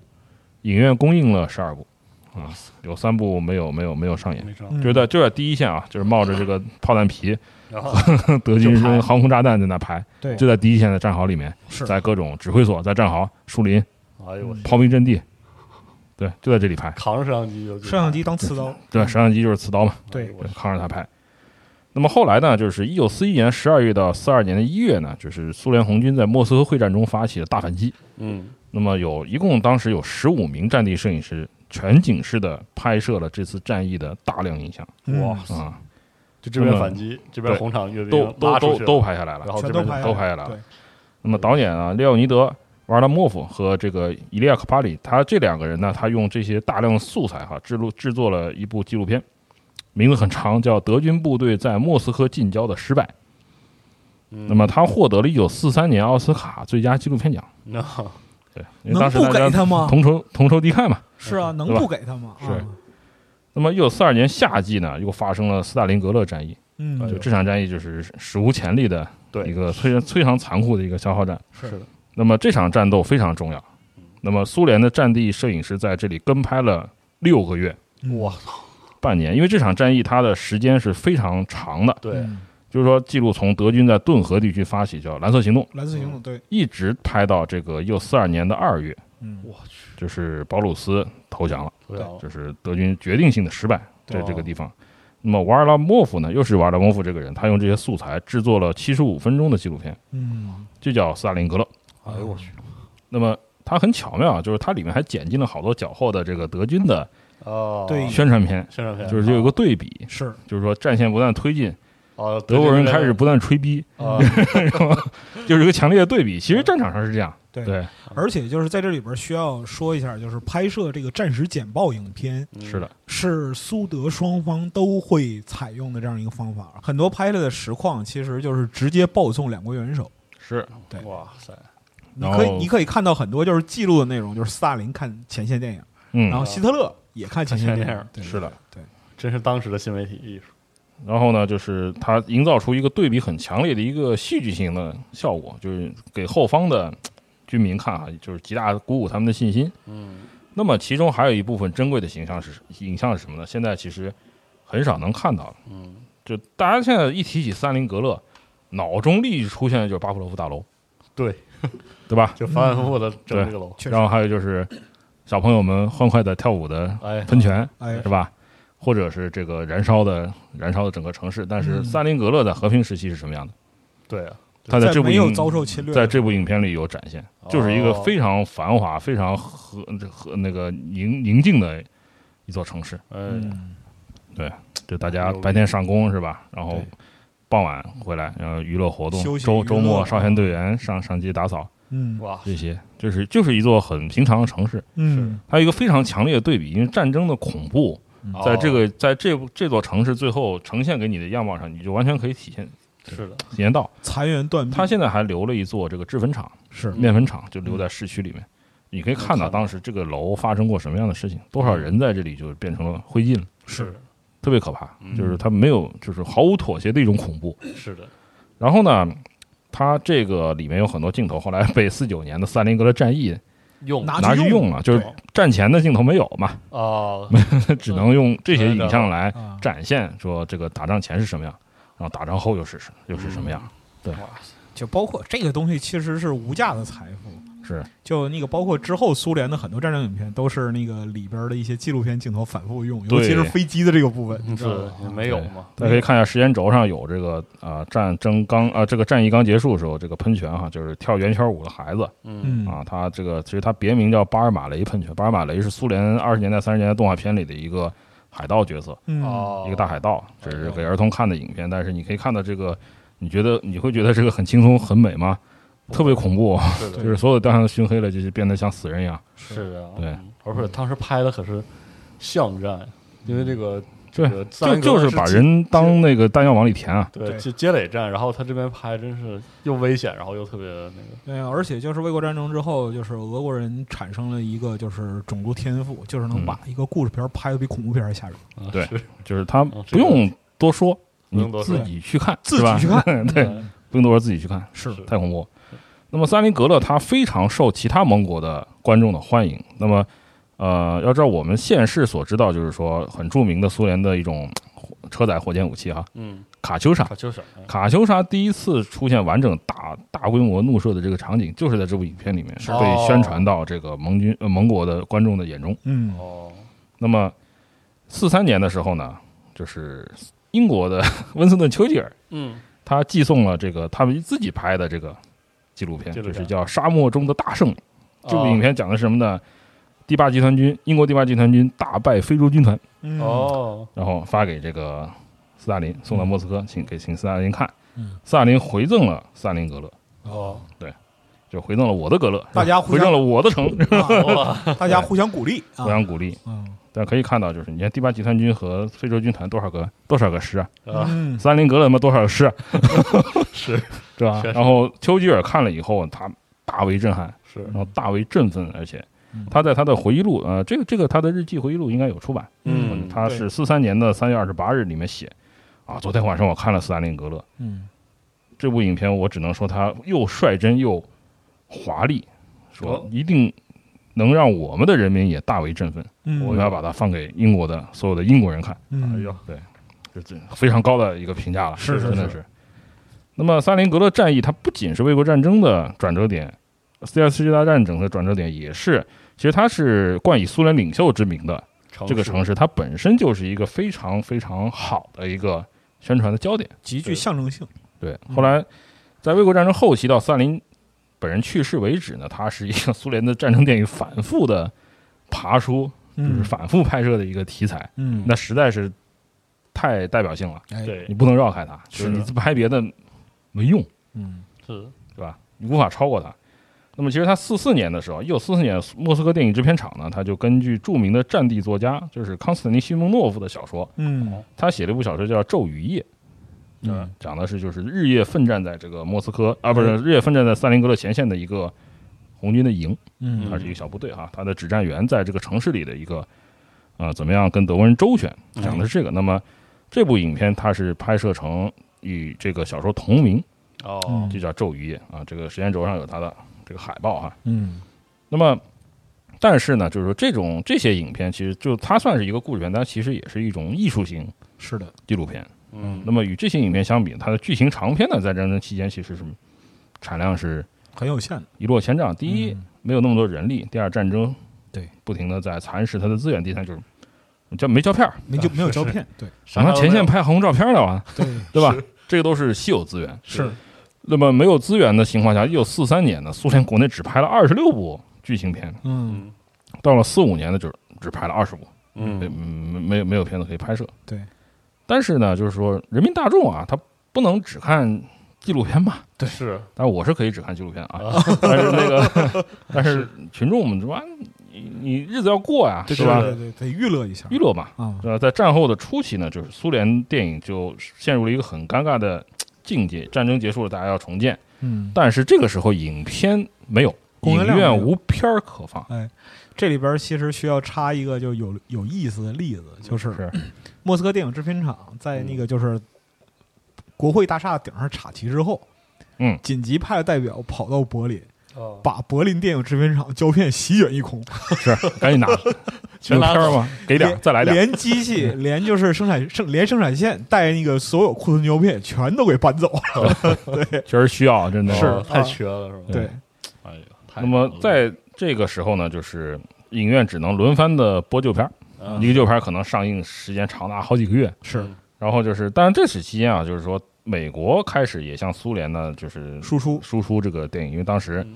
影院公映了十二部，啊，有三部没有没有没有上演。就在就在第一线啊，就是冒着这个炮弹皮，然后 德军就拍扔航空炸弹在那拍，对就在第一线的战壕里面，是在各种指挥所、在战壕、树林、哎呦炮兵阵地，对，就在这里拍。扛着摄像机就摄像机当刺刀。对，摄像机就是刺刀嘛，对对，扛着它拍。那么后来呢，就是一九四一年十二月到四二年的一月呢，就是苏联红军在莫斯科会战中发起了大反击。嗯那么有一共当时有十五名战地摄影师全景式的拍摄了这次战役的大量影像嗯哇啊，就这边反击，这边红场阅兵都都都拍下来了然。后这都拍都拍下来了，那么导演啊，列奥尼德·瓦尔达莫夫和这个伊利亚克帕里，他这两个人呢，他用这些大量的素材哈，制录制作了一部纪录片，名字很长，叫《德军部队在莫斯科近郊的失败》。嗯那么他获得了一九四三年奥斯卡最佳纪录片奖。那 对，因为能不当时大家给他吗？同仇同仇敌忾嘛。是啊，能不给他吗？是啊那么一九四二年夏季呢，又发生了斯大林格勒战役，嗯哎，就这场战役就是史无前例的一个非常非常残酷的一个消耗战。是是的，那么这场战斗非常重要。那么苏联的战地摄影师在这里跟拍了六个月，我操，半年，因为这场战役它的时间是非常长的，对，嗯就是说记录从德军在顿河地区发起叫蓝色行动，蓝色行动对，一直拍到这个一九四二年的二月，嗯。我去，就是保鲁斯投降了，对。就是德军决定性的失败在这个地方。那么瓦尔拉莫夫呢，又是瓦尔拉莫夫这个人，他用这些素材制作了七十五分钟的纪录片，嗯。就叫《斯大林格勒》。哎呦我去，那么它很巧妙啊，就是它里面还剪进了好多缴获的这个德军的哦，对。宣传片，宣传片。就是就有个对比，是。就是说战线不断推进，哦，德国人开始不断吹逼，啊，就是一个强烈的对比。其实战场上是这样，对对，而且就是在这里边需要说一下，就是拍摄这个战时简报影片嗯是的，是苏德双方都会采用的这样一个方法。很多拍了的实况其实就是直接报送两国元首。是对哇塞，你可以你可以看到很多就是记录的内容，就是斯大林看前线电影，嗯然后希特勒也看前线电影 是的，对，真是当时的新媒体艺术，然后呢，就是它营造出一个对比很强烈的一个戏剧性的效果，就是给后方的嘖军民看啊，就是极大地鼓舞他们的信心。嗯，那么其中还有一部分珍贵的形象是影像是什么呢？现在其实很少能看到了。嗯，就大家现在一提起斯大林格勒，脑中立即出现的就是巴甫洛夫大楼，对，对吧？就反反复复的整对这个楼，确实然后还有就是小朋友们欢快的跳舞的哎，喷泉，哎是吧？或者是这个燃烧的燃烧的整个城市。但是嗯斯大林格勒在和平时期是什么样的？对啊，他在这部影没有遭受侵略在这部影片里有展现，就是一个哦非常繁华、非常和和那个宁宁静的一座城市。嗯，对，就大家白天上工是吧？然后傍晚回来，然后娱乐活动周周末少先队员上上街打扫，嗯哇，这些就是就是一座很平常的城市。嗯，它有一个非常强烈的对比，因为战争的恐怖嗯在这哦个在这部这座城市最后呈现给你的样貌上，你就完全可以体现是的，体验到。残垣断壁，他现在还留了一座这个制粉厂、是面粉厂，就留在市区里面。你可以看到当时这个楼发生过什么样的事情，多少人在这里就变成了灰烬了，是特别可怕。嗯就是他没有，就是毫无妥协的一种恐怖。是的，然后呢，他这个里面有很多镜头，后来被四九年的斯大林格勒战役用拿拿去用了，就是战前的镜头没有嘛，哦，只能用这些影像来啊，展现说这个打仗前是什么样，然后打仗后又是又是什么样。对就包括这个东西其实是无价的财富。是。就那个，包括之后苏联的很多战争影片，都是那个里边的一些纪录片镜头反复用，尤其是飞机的这个部分，你知道是吗？没有嘛？大家可以看一下时间轴上有这个啊、战争刚啊、这个战役刚结束的时候，这个喷泉哈，就是跳圆圈舞的孩子。嗯。嗯。啊，他这个其实他别名叫巴尔马雷喷泉，巴尔马雷是苏联二十年代三十年代动画片里的一个海盗角色，嗯，哦，一个大海盗，这是给儿童看的影片，但是你可以看到这个，你觉得你会觉得这个很轻松很美吗？特别恐怖，就是所有的雕像都熏黑了，就是变得像死人一样。是啊，对。嗯，而且当时拍的可是巷战，因为这个对这个就就是把人当那个弹药往里填啊。对对。接接垒战，然后他这边拍真是又危险，然后又特别那个，对啊，而且就是卫国战争之后，就是俄国人产生了一个就是种族天赋，就是能嗯。把一个故事片拍的比恐怖片还吓人。对就是他不用多说，你自己去看，自己是吧？去 看对，嗯。不用多说，自己去看，是。太恐怖。那么斯大林格勒他非常受其他盟国的观众的欢迎。那么，呃，要知道我们现世所知道，就是说很著名的苏联的一种火车载火箭武器哈，嗯，卡秋莎。卡秋莎，嗯卡秋莎第一次出现完整大大规模怒射的这个场景，就是在这部影片里面是被宣传到这个盟军呃盟国的观众的眼中。嗯哦，那么，四三年的时候呢，就是英国的 温斯顿·丘吉尔，嗯，他寄送了这个他们自己拍的这个纪录片，纪录片。就是叫《沙漠中的大胜利》。这部影哦片讲的是什么呢？第八集团军，英国第八集团军大败非洲军团，嗯。哦，然后发给这个斯大林，送到莫斯科，请给请斯大林看。嗯。斯大林回赠了斯大林格勒，哦，对就回赠了我的格勒，大家回赠了我的城，啊大家互相鼓励啊。互，相鼓励。嗯。但可以看到，就是你看第八集团军和非洲军团多少个多少个师啊？斯大林格勒他妈多少个师啊？是是吧？然后丘吉尔看了以后，他大为震撼，是，然后大为振奋，而且嗯。他在他的回忆录，呃，这个这个他的日记回忆录应该有出版，嗯，他是四三年的三月二十八日里面写，啊，昨天晚上我看了斯大林格勒。嗯。这部影片，我只能说他又率真又华丽，说哦。一定能让我们的人民也大为振奋，嗯，我们要把它放给英国的所有的英国人看。嗯。哎呦，对这这非常高的一个评价了，是是是。真的是。那么，斯大林格勒战役它不仅是卫国战争的转折点，第二次世界大战整个转折点也是，其实它是冠以苏联领袖之名的这个城市，它本身就是一个非常非常好的一个宣传的焦点。极具象征性。对，嗯。后来在卫国战争后期到斯大林本人去世为止呢，它是一个苏联的战争电影反复的爬出，就是嗯反复拍摄的一个题材，嗯，那实在是太代表性了。哎。对。你，不能绕开它，就是你拍别的没用，嗯是，对吧？你无法超过他。那么，其实他四四年的时候，一九四四年，莫斯科电影制片厂呢，他就根据著名的战地作家，就是康斯坦丁·西蒙诺夫的小说，嗯。他写了一部小说叫《昼与夜》，嗯。讲的是就是日夜奋战在这个莫斯科啊，不是日夜奋战在斯大林格勒前线的一个红军的营，嗯。它是一个小部队哈，他的指战员在这个城市里的一个呃怎么样跟德国人周旋，讲的是这个。那么这部影片它是拍摄成与这个小说同名，哦。嗯，就叫《咒语夜》啊，这个时间轴上有它的这个海报哈。嗯。那么，但是呢，就是说这种这些影片，其实就它算是一个故事片，但其实也是一种艺术型是的，纪录片。嗯，那么与这些影片相比，它的剧情长片呢，在战争期间其实是产量是很有限的。一落千丈。第一，嗯。没有那么多人力；第二，战争对。不停的在蚕食它的资源；第三，就是胶没胶片儿，没就没有胶片，对。然后前线拍拍航空照片了啊，对。对吧？这个都是稀有资源。是那么没有资源的情况下，一九四三年呢，苏联国内只拍了二十六部剧情片，嗯到了四五年呢，就只拍了二十部，嗯没没有没有片子可以拍摄。对，但是呢，就是说人民大众啊，他不能只看纪录片吧？对是但是我是可以只看纪录片啊，但是那个，但是群众们说，啊你你日子要过呀，对是吧？对对，得娱乐一下。娱乐嘛。啊，呃，在战后的初期呢，就是苏联电影就陷入了一个很尴尬的境界，战争结束了，大家要重建，嗯，但是这个时候影片没有，影院无片儿可放，哎，这里边其实需要插一个就有有意思的例子，就是是 莫斯科电影制片厂在那个就是国会大厦顶上插旗之后，嗯。紧急派代表跑到柏林，哦。把柏林电影制片厂胶片席卷一空，是，赶紧拿，全拿片儿吗？给点儿，再来点儿。连机器，连就是生产生连生产线带那个所有库存胶片全都给搬走了。确实需要，真的。是哦太缺了是吧？对，哎呀，那么在这个时候呢，就是影院只能轮番的播旧片儿，啊。一个旧片儿可能上映时间长达好几个月。是。然后就是，当然这此期间啊，就是说美国开始也向苏联呢，就是输出。输出这个电影，因为当时嗯。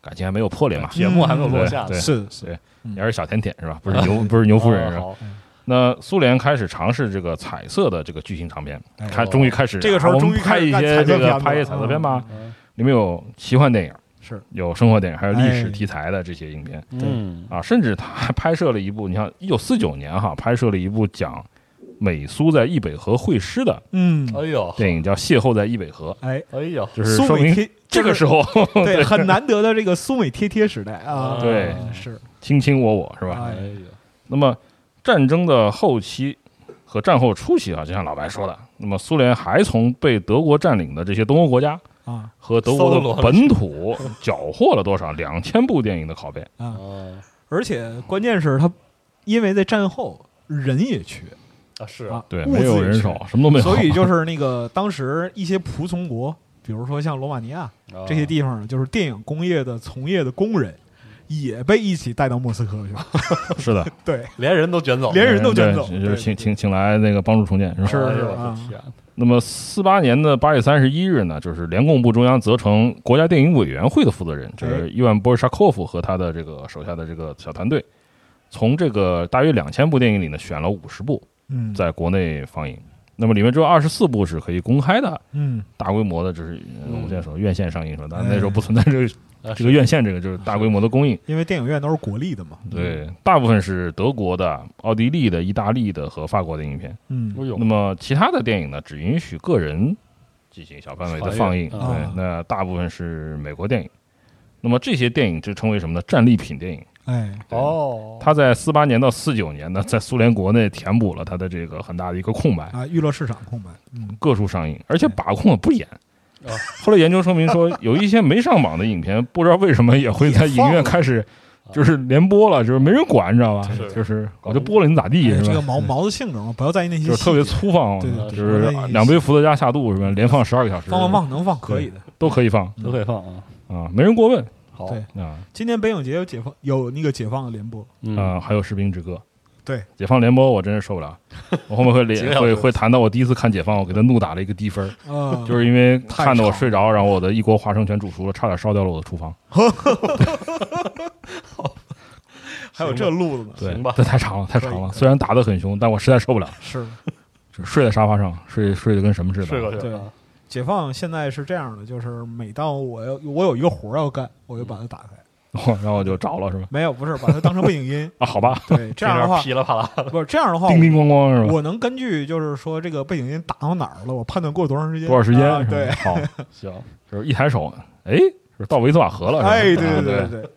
感情还没有破裂嘛，节目还没有落下。对是是。对嗯。也是小甜甜是吧？不是牛，不是牛夫人是吧？那苏联开始尝试这个彩色的这个剧情长片，哎开终于开始，这个时候啊我们终于开始干拍一些这个拍一些彩色片吧，嗯里面有奇幻电影，是。有生活电影，还有历史哎。题材的这些影片。嗯啊，甚至他还拍摄了一部，你看一九四九年哈，拍摄了一部讲美苏在易北河会师的嗯，哎呦。电影，叫《邂逅在易北河哎，》，哎呦。就是说明苏美贴这个时候对 很难得的这个苏美贴贴时代啊，对。是。卿卿我我是吧？哎。哎呦那么战争的后期和战后初期啊，就像老白说的，那么苏联还从被德国占领的这些东欧国家啊。和德国搜罗了的本土缴获了多少？两千部电影的拷贝？啊，哦而且关键是他因为在战后人也缺啊是啊，对，物没有人手，什么都没有。所以就是那个当时一些仆从国，比如说像罗马尼亚啊这些地方，就是电影工业的从业的工人，也被一起带到莫斯科去了。是的，对，连人都卷走，连人都卷对走就是请请请来那个帮助重建是吧？是哎呦我啊的天，那么四八年的八月三十一日呢，就是联共部中央责成国家电影委员会的负责人，就是伊万波尔沙科夫和他的这个手下的这个小团队，从这个大约两千部电影里呢，选了五十部嗯，在国内放映。那么里面只有二十四部是可以公开的，嗯，大规模的，就是呃我们现在说院线上映说，但哎那时候不存在这个啊这个院线这个，就是大规模的公映。因为电影院都是国立的嘛。对，大部分是德国的、奥地利的、意大利的和法国的影片。嗯那么其他的电影呢，只允许个人进行小范围的放映。啊对，那大部分是美国电影。那么这些电影就称为什么呢？战利品电影。哎，哦，他在四八年到四九年呢，在苏联国内填补了他的这个很大的一个空白，啊，娱乐市场空白。嗯，各处上映，而且把控的不严啊。后来研究说明说，有一些没上榜的影片，不知道为什么也会在影院开始就是连播了，就是没人管，你知道吧？就是我就播了，你咋地哎是吧？这个毛毛的性质嘛，不要在意那些就是特别粗放，对对对就是两杯伏特加下肚是吧？连放十二个小时，放放放能放可以的。都可以放都可以放啊，啊，没人过问好，对。啊。今年北影节有解放有那个解放的联播，嗯。啊，还有士兵之歌。对，解放联播我真是受不了，我后面会连几个小时。会会谈到我第一次看解放，我给他怒打了一个低分 就是因为看得我睡着，然后我的一锅花生全煮熟了，差点烧掉了我的厨房。还有这路子呢，对行吧，这太长了，太长了。虽然打得很凶，但我实在受不了，是。就睡在沙发上，睡睡得跟什么似的。对睡过去啊解放现在是这样的，就是每当我要我有一个活儿要干，我就把它打开。然后我就着了，是吧？没有，不是把它当成背景音。啊，好吧，对，这样的话噼里啪啦的，不是这样的话，叮叮咣咣是吧？我能根据就是说这个背景音打到哪儿了，我判断过多长时间，多少时间？啊对，好，行，就是一抬手，哎，是到维斯瓦河了，是吧？哎，对对对对对，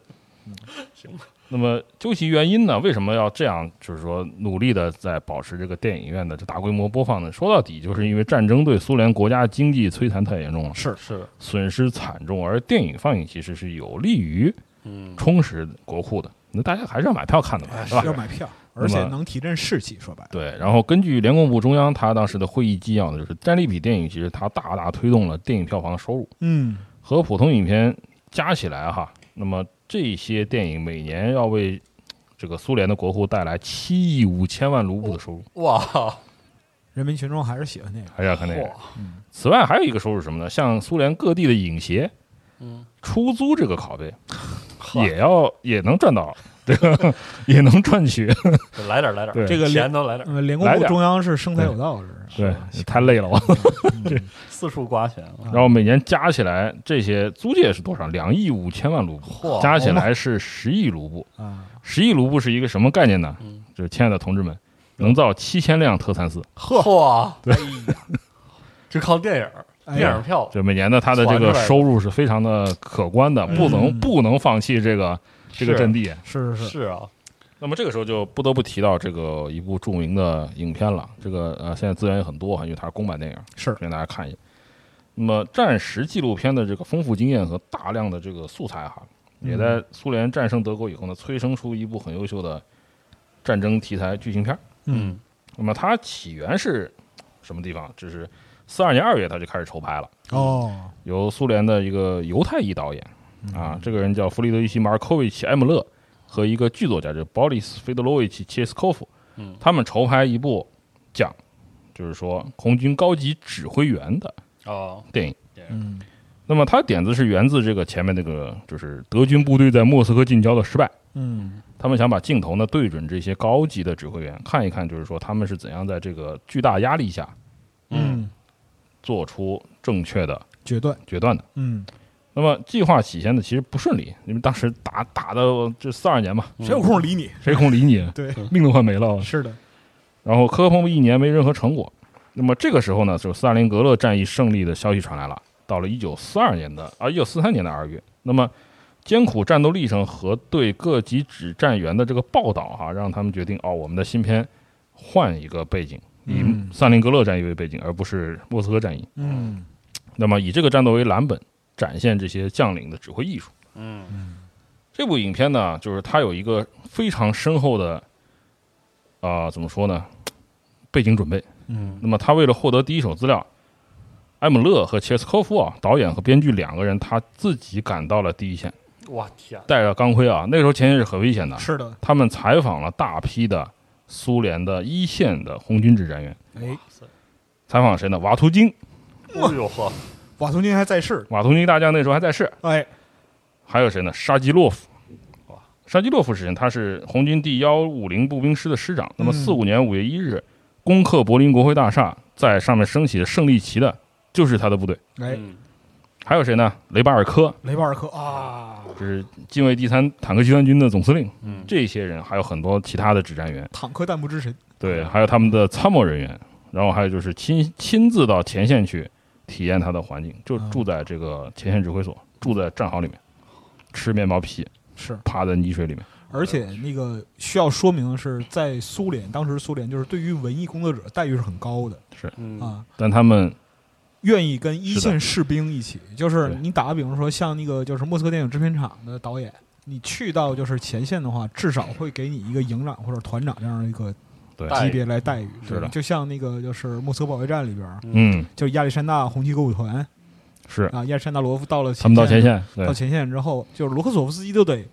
那么究其原因呢？为什么要这样？就是说努力的在保持这个电影院的这大规模播放呢？说到底，就是因为战争对苏联国家经济摧残太严重了，是是，损失惨重，而电影放映其实是有利于嗯，充实国库的。那大家还是要买票看的嘛，是吧？要买票，而且能提振士气。说白了，对，然后根据联共部中央他当时的会议纪要呢，就是战利品电影其实它大大推动了电影票房收入，嗯，和普通影片加起来哈，那么这些电影每年要为这个苏联的国库带来七亿五千万卢布的收入，哇，人民群众还是喜欢那个。还是要看那个嚯。此外，还有一个收入是什么呢？像苏联各地的影协嗯，出租这个拷贝，也要也能赚到，这 个也能赚取。来点来点。这个钱都来点。儿，呃，联共来点。中央是生财有道，是对是，太累了我。嗯。四处刮钱啊，然后每年加起来，这些租界是多少？两亿五千万卢布，加起来是十亿卢布。啊，十亿卢布是一个什么概念呢？嗯。就是亲爱的同志们，能造七千辆特三四，嚯，哎呀，就靠电影电影票，就每年的他的这个收入是非常的可观的，不能嗯不能放弃这个这个阵地。是是是，是啊，那么这个时候就不得不提到这个一部著名的影片了。这个呃，现在资源也很多哈，因为它是公版电影，是给大家看一眼。那么战时纪录片的这个丰富经验和大量的这个素材哈，也在苏联战胜德国以后呢，催生出一部很优秀的战争题材剧情片儿。嗯那么它起源是什么地方？就是四二年二月它就开始筹拍了，哦，由苏联的一个犹太裔导演啊，这个人叫弗里德里希·马尔科维奇·埃姆勒和一个剧作家，叫鲍里斯·费德罗维奇·切斯科夫，嗯他们筹拍一部讲，就是说空军高级指挥员的哦，电影。嗯那么他点子是源自这个前面那个，就是德军部队在莫斯科近郊的失败。嗯他们想把镜头呢对准这些高级的指挥员，看一看，就是说他们是怎样在这个巨大压力下嗯，做出正确的决断，决断的。嗯，那么计划起先呢，其实不顺利，因为当时打打的这四二年嘛，谁有空理你？谁空理你，对，命都快没了。是的，然后科碰一年没任何成果。那么这个时候呢，就是斯大林格勒战役胜利的消息传来了。到了一九四二年的啊，一九四三年的二月，那么艰苦战斗历程和对各级指战员的这个报道哈、让他们决定哦，我们的新片换一个背景，以斯大林格勒战役为背景，而不是莫斯科战役。嗯那么以这个战斗为蓝本，展现这些将领的指挥艺术。嗯。这部影片呢，就是它有一个非常深厚的，啊、怎么说呢，背景准备。嗯。那么他为了获得第一手资料，埃姆勒和切斯科夫啊，导演和编剧两个人他自己赶到了第一线，哇天，带着钢盔啊，那个时候前线是很危险的。是的，他们采访了大批的苏联的一线的红军指战员，哎，采访谁呢？瓦图金，哎呦呵，瓦图金还在世，瓦图金大将那时候还在世。哎，还有谁呢？沙基洛夫哇。沙基洛夫是谁？他是红军第幺五零步兵师的师长。那么嗯四五年五月一日，攻克柏林国会大厦，在上面升起的胜利旗的，就是他的部队。哎，嗯还有谁呢？雷巴尔科，雷巴尔科啊，就是近卫第三坦克集团军的总司令。嗯，这些人还有很多其他的指战员，坦克弹幕之神，对，还有他们的参谋人员，然后还有就是亲亲自到前线去体验它的环境，就嗯。住在这个前线指挥所，住在战壕里面，吃面包皮，是，趴在泥水里面。而且那个需要说明的是，在苏联，当时苏联就是对于文艺工作者待遇是很高的。是。啊，但他们愿意跟一线士兵一起，就是你打个比方说，像那个就是莫斯科电影制片厂的导演，你去到就是前线的话，至少会给你一个营长或者团长这样的一个对。级别来待遇，是的。就像那个就是莫斯科保卫战里边儿，嗯。就是亚历山大红旗歌舞团是。啊，亚历山大罗夫到了他们到前线，对到前线之后，就是罗克索夫斯基都得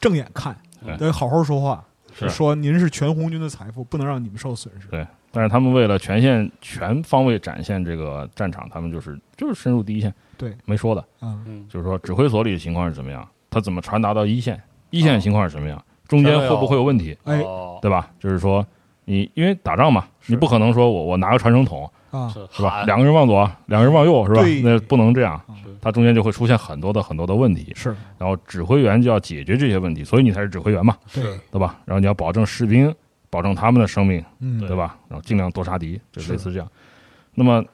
正眼看对，得好好说话，是。说您是全红军的财富，不能让你们受损失。对，但是他们为了全线全方位展现这个战场，他们就是就是深入第一线，对，没说的，嗯，嗯。就是说指挥所里的情况是怎么样，他怎么传达到一线，一线的情况是什么样，中间会不会有问题，哎哦。对吧？就是说你因为打仗嘛，你不可能说我我拿个传声筒啊，是是吧？两个人往左，两个人往右是吧？那不能这样是，它中间就会出现很多的很多的问题，是然后指挥员就要解决这些问题，所以你才是指挥员嘛，对，对吧？然后你要保证士兵，保证他们的生命，嗯，对吧？然后尽量多杀敌，就类似这样。那么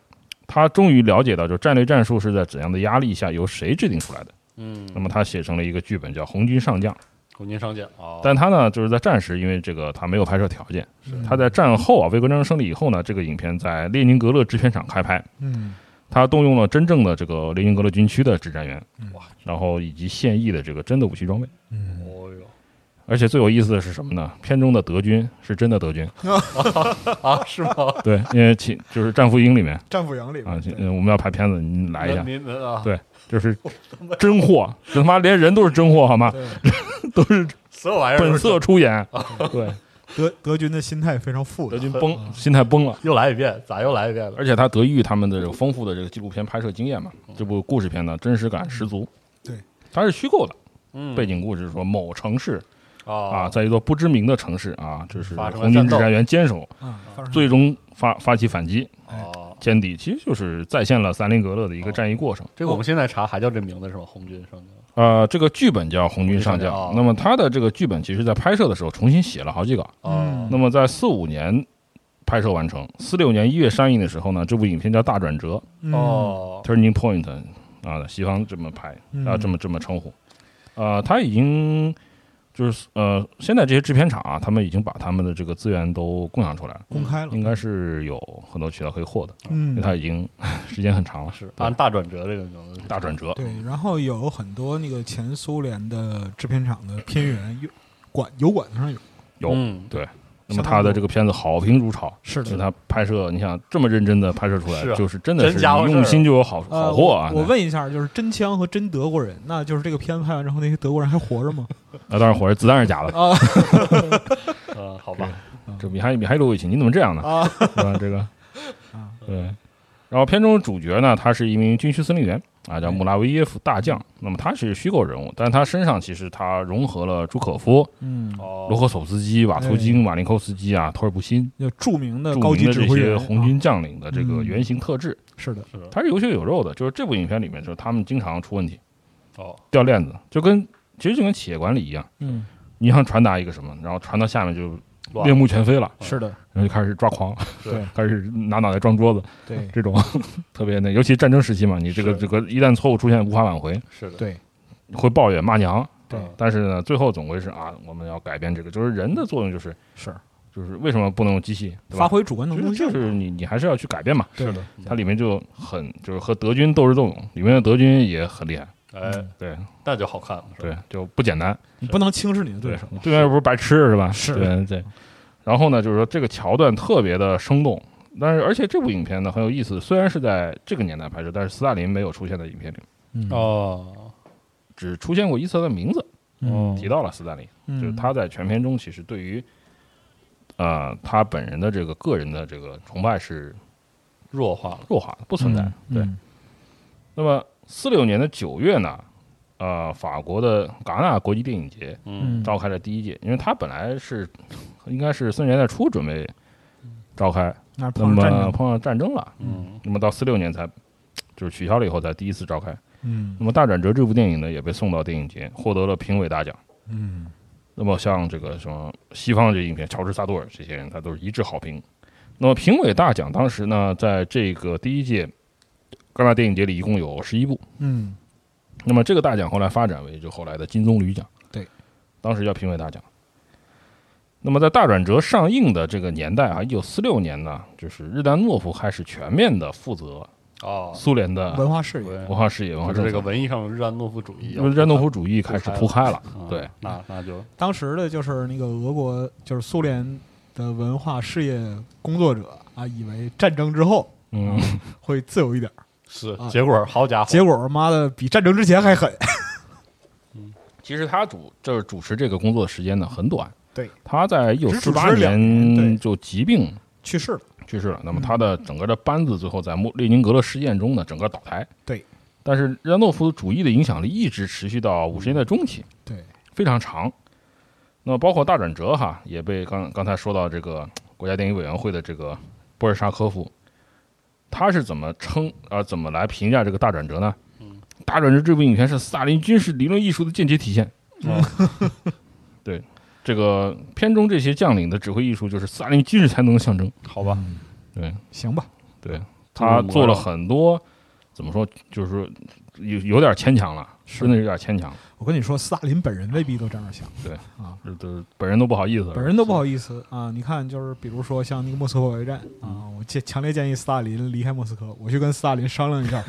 他终于了解到，就战略战术是在怎样的压力下由谁制定出来的。嗯，那么他写成了一个剧本，叫《红军上将》。红军上将啊，但他呢，就是在战时，因为这个他没有拍摄条件，嗯。他在战后啊，卫国战争胜利以后呢，这个影片在列宁格勒制片厂开拍，嗯。他动用了真正的这个列宁格勒军区的指战员，哇，然后以及现役的这个真的武器装备。嗯，哦哟。而且最有意思的是什么呢？片中的德军是真的德军，啊，是吗？对，因为其就是《战俘营》里面战俘营里啊我们要拍片子，你来一下，您您啊，对就是真货，这 他妈连人都是真货好吗？都是所有玩意儿本色出演，对，德德军的心态非常复杂，德军崩，心态崩了。又来一遍，咋又来一遍了？而且他得益于他们的这个丰富的这个纪录片拍摄经验嘛，这部故事片呢真实感十足。对，它是虚构的嗯。背景故事，说某城市啊，啊，在一座不知名的城市啊，就是红军指战员坚守，最终发发起反击，哦，歼敌，其实就是再现了三林格勒的一个战役过程。这个我们现在查还叫这名字是吧？红军上将呃，这个剧本叫《红军上将上将》，那么他的这个剧本其实在拍摄的时候重新写了好几稿。嗯那么在四五年拍摄完成，四六年一月上映的时候呢，这部影片叫《大转折》嗯，哦，（Turning Point） 啊，西方这么拍嗯啊，这么这么称呼。呃，他已经就是呃，现在这些制片厂啊，他们已经把他们的这个资源都共享出来了，公开了，应该是有很多渠道可以获得，因为嗯，他已经时间很长了。是对按大转折这个，大转折，对，然后有很多那个前苏联的制片厂的片源有管油管上有，有嗯，对。那么他的这个片子好评如潮，是的他拍摄，你想这么认真的拍摄出来就是真的是用心就有好呃，好货啊！我我问一下，就是真枪和真德国人，那就是这个片子拍完之后，那些德国人还活着吗？那 当然活着，子弹是假的，啊嗯，好吧，这米哈米哈伊洛维奇，你怎么这样呢？啊，是吧？这个啊，对。然后片中主角呢，他是一名军区司令员啊，叫哎。穆拉维耶夫大将。那么他是虚构人物，但他身上其实他融合了朱可夫、嗯，哦，罗赫索夫斯基、瓦图金、马林科夫斯基啊、托尔布辛著名的高级指挥，红军将领的这个嗯。原型特质，啊是的，是的。他是有血有肉的。就是这部影片里面，就是他们经常出问题，哦，掉链子，就跟其实就跟企业管理一样，嗯，你想传达一个什么，然后传到下面就乱面目全非了，是的，然后就开始抓狂，对。开始拿脑袋撞桌子，对。这种 特别那，尤其战争时期嘛，你这个这个一旦错误出现无法挽回，是的，对。会抱怨骂娘，对，但是呢，最后总归是啊，我们要改变这个，就是人的作用就是是。就是为什么不能用机器，对吧？发挥主观能就是动性就，是你你还是要去改变嘛。是的，它里面就很就是和德军斗智斗勇，里面的德军也很厉害，哎，对。那就好看了，是吧？对，就不简单。你不能轻视你的对对手，，对面又不是白痴是吧？是。对对。然后呢，就是说这个桥段特别的生动，但是而且这部影片呢很有意思，虽然是在这个年代拍摄，但是斯大林没有出现在影片里，嗯，哦，只出现过一次他的名字，嗯。提到了斯大林，嗯。就是他在全片中其实对于，呃，他本人的这个个人的这个崇拜是弱化了，弱化的，不存在。对，嗯。那么四六年的九月呢，呃，法国的戛纳国际电影节嗯，召开了第一届，因为他本来是应该是四十年代初准备召开，那么碰上战争了，嗯，那么到四六年才就是取消了以后才第一次召开。嗯那么《大转折》这部电影呢，也被送到电影节，获得了评委大奖。嗯那么像这个什么西方这影片，乔治萨多尔这些人，他都是一致好评。那么评委大奖当时呢，在这个第一届戛纳电影节里一共有十一部。嗯那么这个大奖后来发展为就后来的金棕榈奖，对，当时叫评委大奖。那么在《大转折》上映的这个年代啊，一九四六年呢，就是日丹诺夫开始全面的负责哦，苏联的文化事业，文化事业、文化就是这个。文艺上日丹诺夫主义日丹诺夫主义开始铺开了，嗯对，那那就当时的就是那个俄国，就是苏联的文化事业工作者啊，以为战争之后嗯，会自由一点儿，是啊。结果，好家伙，结果妈的比战争之前还狠。其实他主就是主持这个工作的时间呢很短，对，他在一九四八年就疾病去世了，去世了。那么嗯。他的整个的班子最后在莫列宁格勒事件中呢，整个倒台。对，但是日安诺夫主义的影响力一直持续到五十年代中期，对，非常长。那么包括大转折哈，也被刚刚才说到这个国家电影委员会的这个波尔沙科夫，他是怎么称啊、怎么来评价这个大转折呢？嗯，大转折这部影片是斯大林军事理论艺术的间接体现。嗯 对，这个片中这些将领的指挥艺术就是斯大林军事才能的象征。好吧，对，行吧，对他做了很多，怎么说，就是说有有点牵强了，是真的有点牵强，我跟你说，斯大林本人未必都这样想，对啊，这都本人都不好意思，本人都不好意思啊。你看，就是比如说像那个莫斯科保卫战啊，我建强烈建议斯大林离开莫斯科，我去跟斯大林商量一下。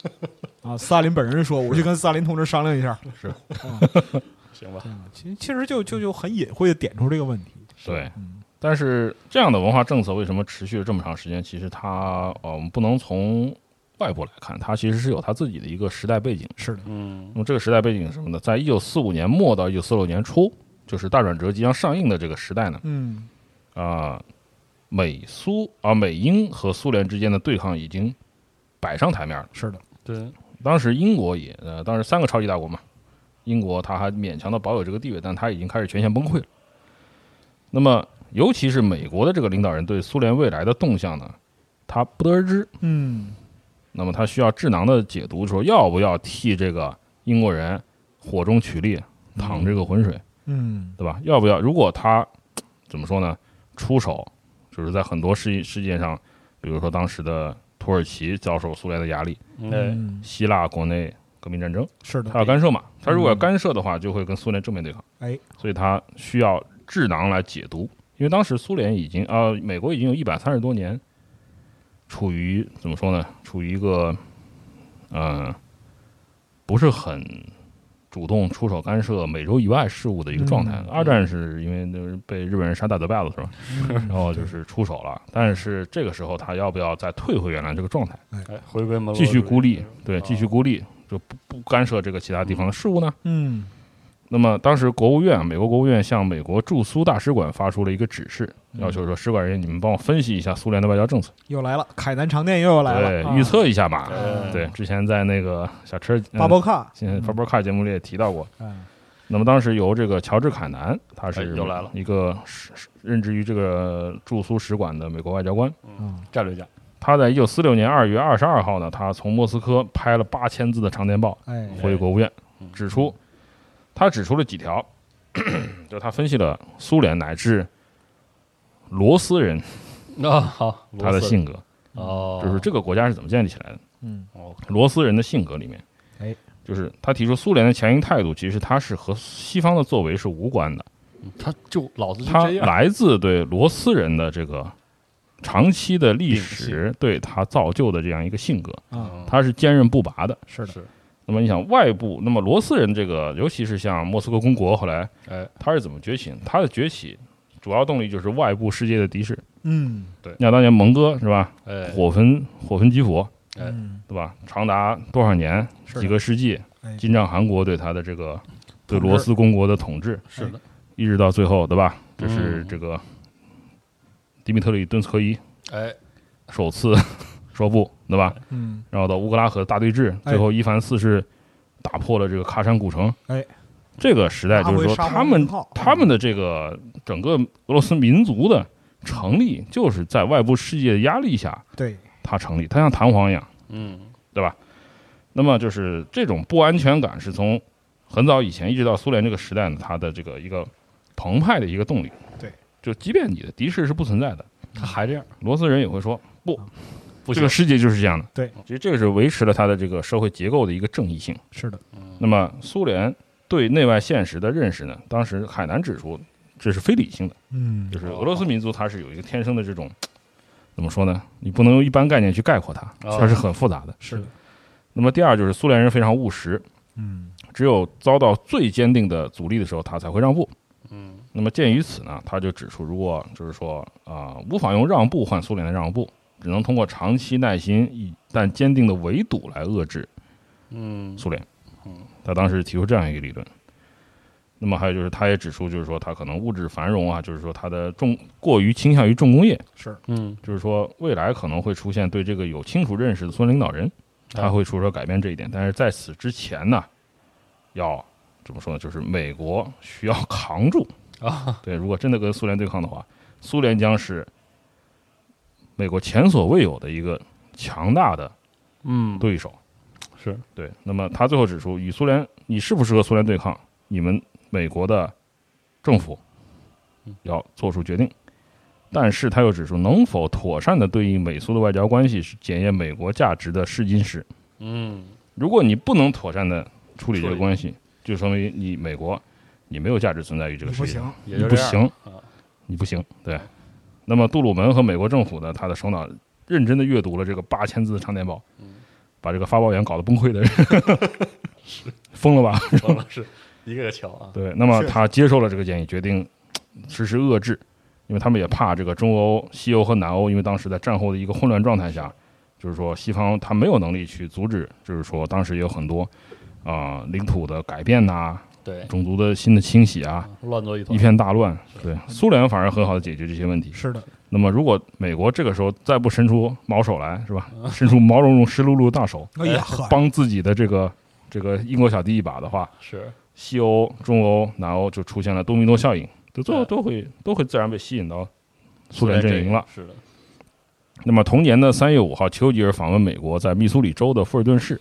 啊，斯大林本人说，我去跟斯大林同志商量一下。是啊，行吧，其实其实就就就很隐晦的点出这个问题。对。嗯但是这样的文化政策为什么持续了这么长时间？其实它呃，我们不能从外部来看，它其实是有它自己的一个时代背景。是的，嗯那么这个时代背景是什么呢？在一九四五年末到一九四六年初，就是大转折即将上映的这个时代呢，嗯啊、美苏啊、美英和苏联之间的对抗已经摆上台面了。是的，对，当时英国也呃，当时三个超级大国嘛，英国它还勉强的保有这个地位，但它已经开始全线崩溃了。那么，尤其是美国的这个领导人对苏联未来的动向呢，他不得而知。嗯那么他需要智囊的解读，说要不要替这个英国人火中取栗，淌这个浑水，嗯对吧？要不要？如果他怎么说呢？出手就是在很多事事件上，比如说当时的土耳其遭受苏联的压力，哎，嗯，希腊国内革命战争，是的他，要干涉嘛？他如果要嗯干涉的话，就会跟苏联正面对抗。哎，所以他需要智囊来解读，因为当时苏联已经呃，美国已经有一百三十多年处于怎么说呢？处于一个呃不是很主动出手干涉美洲以外事务的一个状态。嗯二战是因为就是被日本人杀大嘴巴子是吧？然后就是出手了，但是这个时候他要不要再退回原来这个状态，哎，回归继续孤立？对，啊继续孤立，就不不干涉这个其他地方的事务呢？嗯那么当时国务院，美国国务院向美国驻苏大使馆发出了一个指示，嗯。要求说使馆人员你们帮我分析一下苏联的外交政策，又来了，凯南长电又要来了，对，啊预测一下嘛。哎对，之前在那个小车巴博卡，现在 r c a 节目里也提到过。嗯。那么当时由这个乔治凯南，他是哎又来了。一个任职于这个驻苏使馆的美国外交官。嗯。战略家，他在一九四六年二月二十二号呢，他从莫斯科拍了八千字的长电报哎，回国务院嗯，指出他指出了几条，就他分析了苏联乃至罗斯人啊，好，他的性格，哦，就是这个国家是怎么建立起来的。嗯。哦，罗斯人的性格里面，哎，就是他提出苏联的强硬态度，其实他是和西方的作为是无关的，他就老子他，来自对罗斯人的这个长期的历史对他造就的这样一个性格，啊，他是坚韧不拔的。是的，是，那么你想外部，那么罗斯人这个，尤其是像莫斯科公国，后来哎，他是怎么崛起的？他的崛起主要动力就是外部世界的敌视。嗯你想当年蒙哥是吧？哎，火焚火焚基辅，哎嗯，对吧？长达多少年？几个世纪哎，金帐汗国对他的这个对罗斯公国的统治，是的，一直到最后，对吧？这是嗯这个迪米特里顿斯科伊哎，首次说不，对吧？嗯然后到乌格拉河大对峙，哎最后伊凡四世打破了这个喀山古城。哎，这个时代就是说，他们他们的这个整个俄罗斯民族的成立，就是在外部世界的压力下对，它成立，它像弹簧一样。嗯，对吧那么就是这种不安全感是从很早以前一直到苏联这个时代呢，它的这个一个澎湃的一个动力。对，就即便你的敌视是不存在的，他还这样，罗斯人也会说不，不这个，世界就是这样的。对，其实这个是维持了它的这个社会结构的一个正义性。是的，那么苏联对内外现实的认识呢，当时海南指出这是非理性的，嗯就是俄罗斯民族它是有一个天生的这种。怎么说呢？你不能用一般概念去概括它，哦它是很复杂的。是的，那么第二就是苏联人非常务实，嗯只有遭到最坚定的阻力的时候，他才会让步。嗯，那么鉴于此呢，他就指出，如果就是说啊、无法用让步换苏联的让步，只能通过长期耐心以但坚定的围堵来遏制嗯，苏联。嗯，他当时提出这样一个理论。那么还有就是，他也指出，就是说他可能物质繁荣啊，就是说他的重过于倾向于重工业，是，嗯，就是说未来可能会出现对这个有清楚认识的苏联领导人，他会出手改变这一点。但是在此之前呢，要怎么说呢？就是美国需要扛住啊，对，如果真的跟苏联对抗的话，苏联将是美国前所未有的一个强大的嗯，对手。是，对，那么他最后指出，与苏联，你适不适合苏联对抗，你们美国的政府要做出决定。但是他又指出，能否妥善的对应美苏的外交关系，是检验美国价值的试金石。嗯，如果你不能妥善的处理这个关系，就说明你美国你没有价值存在于这个世界上，，也就这样你不行，啊，你不行。对，那么杜鲁门和美国政府呢，他的首脑认真的阅读了这个八千字的长电报，把这个发报员搞得崩溃的人，是疯了吧？是一个个瞧啊，对，那么他接受了这个建议，决定实施遏制，因为他们也怕这个中欧、西欧和南欧，因为当时在战后的一个混乱状态下，就是说西方他没有能力去阻止，就是说当时也有很多啊、领土的改变呐、对，种族的新的清洗啊，乱作一团，一片大乱。对，苏联反而很好的解决这些问题。是的，那么如果美国这个时候再不伸出毛手来，是吧？伸出毛茸茸、湿漉漉的大手，哎呀，帮自己的这个这个英国小弟一把的话，是，西欧、中欧、南欧就出现了多米诺效应，就最后哎都会都会自然被吸引到苏联阵营了。是的，那么同年的三月五号，丘吉尔访问美国，在密苏里州的富尔顿市，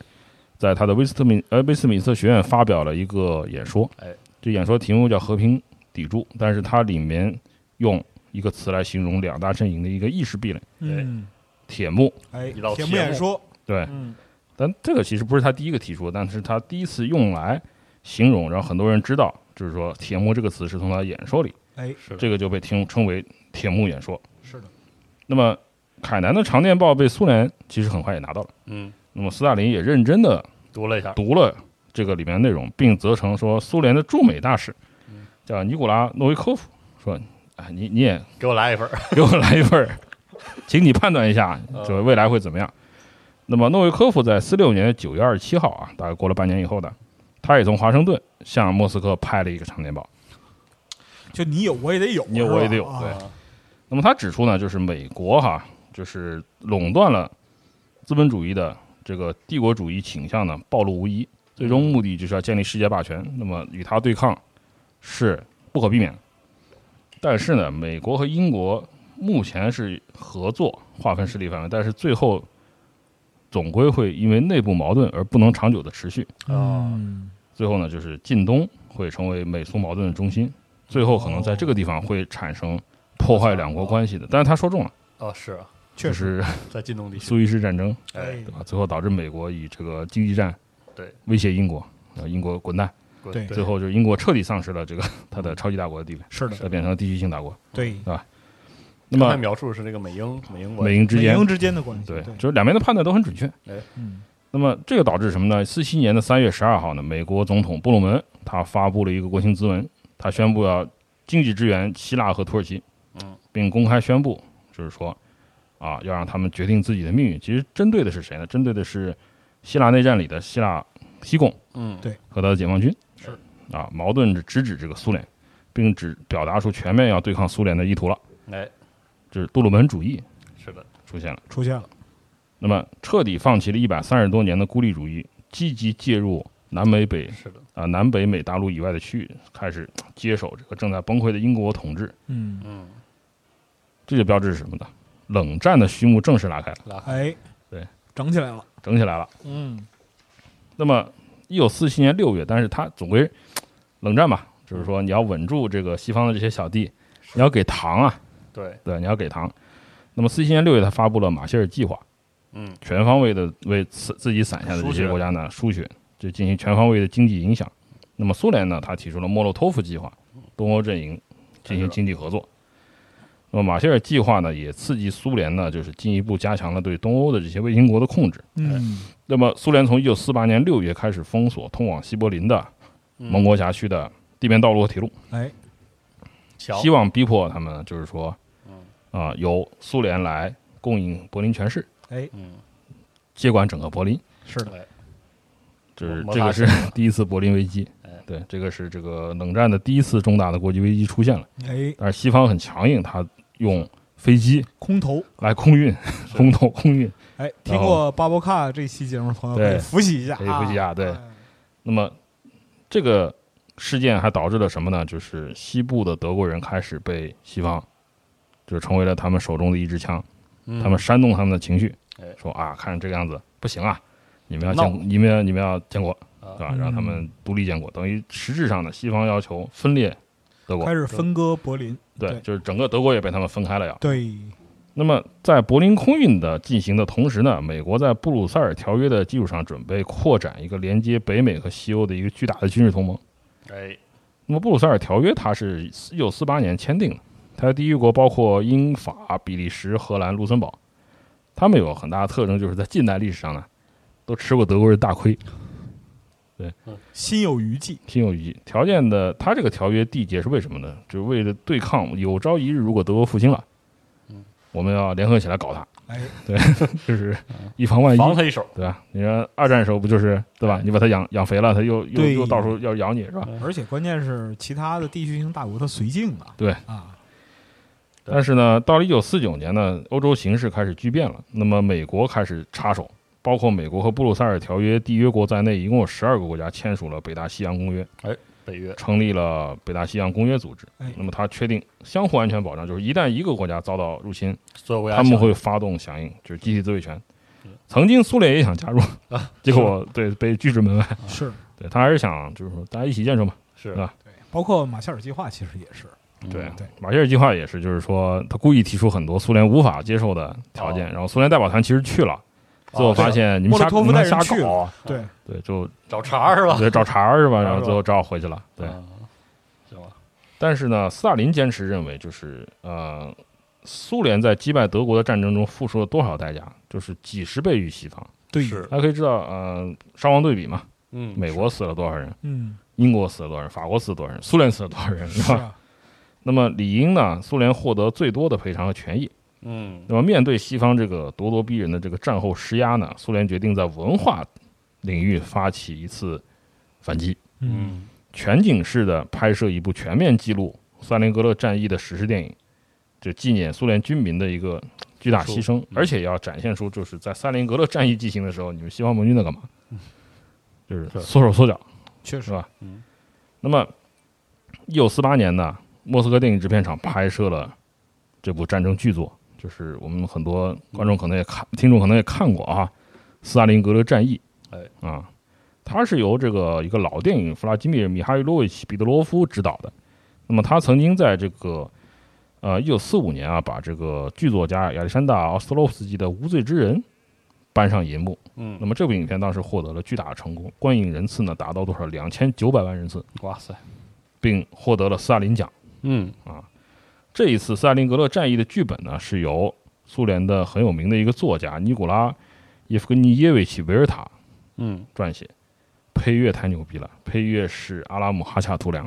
在他的威斯特敏呃威斯敏斯特学院发表了一个演说，哎，这演说题目叫“和平砥柱”，但是它里面用一个词来形容两大阵营的一个意识壁垒。嗯，——铁幕。哎一道，铁幕演说，对，嗯，但这个其实不是他第一个提出的，但是他第一次用来形容，让很多人知道，就是说“铁幕”这个词是从他演说里，哎，是，这个就被听称为“铁幕演说是的，”。那么，凯南的长电报被苏联其实很快也拿到了，嗯，那么斯大林也认真的读了一下，读了这个里面的内容，并责成说苏联的驻美大使叫尼古拉诺维科夫说：“啊，你你也给我来一份儿。给我来一份儿，请你判断一下这未来会怎么样。”那么诺维科夫在四六年的九月二十七号啊，大概过了半年以后的，他也从华盛顿向莫斯科派了一个长电报。就你有我也得有，你有我也得有对啊那么他指出呢，就是美国哈，就是垄断了资本主义的这个帝国主义倾向呢，暴露无遗，最终目的就是要建立世界霸权。那么与他对抗是不可避免的。但是呢，美国和英国目前是合作划分势力范围，但是最后总归会因为内部矛盾而不能长久的持续。嗯，最后呢，就是近东会成为美苏矛盾的中心，最后可能在这个地方会产生破坏两国关系的。但是他说中了，哦，是啊，确实，在近东地区，苏伊士战争，哎，对吧？最后导致美国以这个经济战对。威胁英国，呃，英国滚蛋，对。最后就是英国彻底丧失了这个它的超级大国的地位，是的，它变成了地区性大国。对吧，那么描述的是这个美英美英，美英之间美英之间的关系，对，就是两边的判断都很准确。嗯，那么这个导致什么呢？四七年的三月十二号呢，美国总统布鲁门他发布了一个国情咨文，他宣布要经济支援希腊和土耳其，嗯，并公开宣布，就是说，啊，要让他们决定自己的命运。其实针对的是谁呢？针对的是希腊内战里的希腊西贡嗯，对和他的解放军，是啊，矛盾直指这个苏联，并指表达出全面要对抗苏联的意图了，哎，就是杜鲁门主义是的，出现了。出现了，那么彻底放弃了一百三十多年的孤立主义，积极介入南美北是的，啊、南北美大陆以外的区域，开始接手这个正在崩溃的英国统治，嗯，嗯，这就标志是什么呢？冷战的序幕正式拉开了，拉开，哎，对，整起来了，整起来了。嗯，那么，一九四七年六月，但是他总归冷战嘛，就是说你要稳住这个西方的这些小弟，你要给糖啊，对，对，你要给糖。那么四七年六月，他发布了马歇尔计划，嗯，全方位的为自自己散下的这些国家呢输血，就进行全方位的经济影响。那么苏联呢，他提出了莫洛托夫计划，东欧阵营进行经济合作。那么马歇尔计划呢，也刺激苏联呢，就是进一步加强了对东欧的这些卫星国的控制。嗯，那么苏联从一九四八年六月开始封锁通往西柏林的嗯盟国辖区的地面道路和铁路，哎，希望逼迫他们，就是说，嗯啊、由苏联来供应柏林全市，哎，嗯，接管整个柏林。是的，就是这个是第一次柏林危机 哎，对，这个是这个冷战的第一次重大的国际危机出现了。哎，但是西方很强硬，他用飞机空投，来空运，空投空运。哎，听过巴博卡这期节目的朋友可以对复习一下，可以复习一下对。哎那么这个事件还导致了什么呢？就是西部的德国人开始被西方，就成为了他们手中的一支枪，嗯。他们煽动他们的情绪哎，说啊，看这个样子不行啊，你们要建，你们要你们要建国，啊。对吧？嗯让他们独立建国，等于实质上呢，西方要求分裂德国。开，始分割柏林，对，对。就是整个德国也被他们分开了呀。对，那么在柏林空运的进行的同时呢，美国在布鲁塞尔条约的基础上，准备扩展一个连接北美和西欧的一个巨大的军事同盟。哎，那么布鲁塞尔条约它是一九四八年签订的，它的缔约国包括英法、比利时、荷兰、卢森堡，他们有很大的特征，就是在近代历史上呢，都吃过德国人大亏，心有余悸，心有余悸。条件的，他这个条约缔结是为什么呢？就是为了对抗有朝一日如果德国复兴了，我们要联合起来搞他，哎，就是以防万一，防他一手，对吧？你说二战时候不就是对吧？你把他养养肥了，他又又又到时候要咬你是吧？而且关键是其他的地区性大国他绥靖啊，对啊，但是呢，到了一九四九年呢，欧洲形势开始巨变了。那么美国开始插手，包括美国和布鲁塞尔条约缔约国在内，一共有十二个国家签署了北大西洋公约，北约，成立了北大西洋公约组织。哎。那么它确定相互安全保障，就是一旦一个国家遭到入侵，所有国家他们会发动响应，就是集体自卫权。曾经苏联也想加入，结果对被拒之门外。是。对他还是想就是说大家一起建设嘛。是。吧？对，包括马歇尔计划其实也是，对对。马歇尔计划也是，就是说他故意提出很多苏联无法接受的条件，哦。然后苏联代表团其实去了，最后发现你们瞎你们瞎带人去搞啊，对，对，就找茬是吧？对找茬儿是吧？然后最后只好回去了。对，嗯，行吧，但是呢，斯大林坚持认为，就是呃，苏联在击败德国的战争中付出了多少代价，就是几十倍于西方。对，大家可以知道，呃，伤亡对比嘛，嗯，美国死了多少人，嗯，英国死了多少人，法国死了多少人，苏联死了多少人，是吧？那么理应呢，苏联获得最多的赔偿和权益。嗯，那么面对西方这个咄咄逼人的这个战后施压呢，苏联决定在文化领域发起一次反击，嗯，嗯，全景式的拍摄一部全面记录斯大林格勒战役的史诗电影，就纪念苏联军民的一个巨大牺牲，而且要展现出就是在斯大林格勒战役进行的时候，你们西方盟军在干嘛？就是是。缩手缩脚，确实，是吧？嗯。那么，一九四八年呢，莫斯科电影制片厂拍摄了这部战争巨作，就是我们很多观众可能也看，听众可能也看过啊，《斯大林格勒战役》。哎啊，它是由这个一个老电影弗拉基米尔·米哈伊洛维奇·彼得罗夫执导的。那么他曾经在这个呃一九四五年啊，把这个剧作家亚历山大·奥斯特洛夫斯基的《无罪之人》搬上银幕。嗯那么这部影片当时获得了巨大的成功，观影人次呢达到多少？两千九百万人次，哇塞，并获得了斯大林奖。嗯这一次斯大林格勒战役的剧本呢，是由苏联的很有名的一个作家尼古拉耶夫根尼耶维奇·维尔塔嗯，撰写，配乐太牛逼了，配乐是阿拉姆哈恰图良，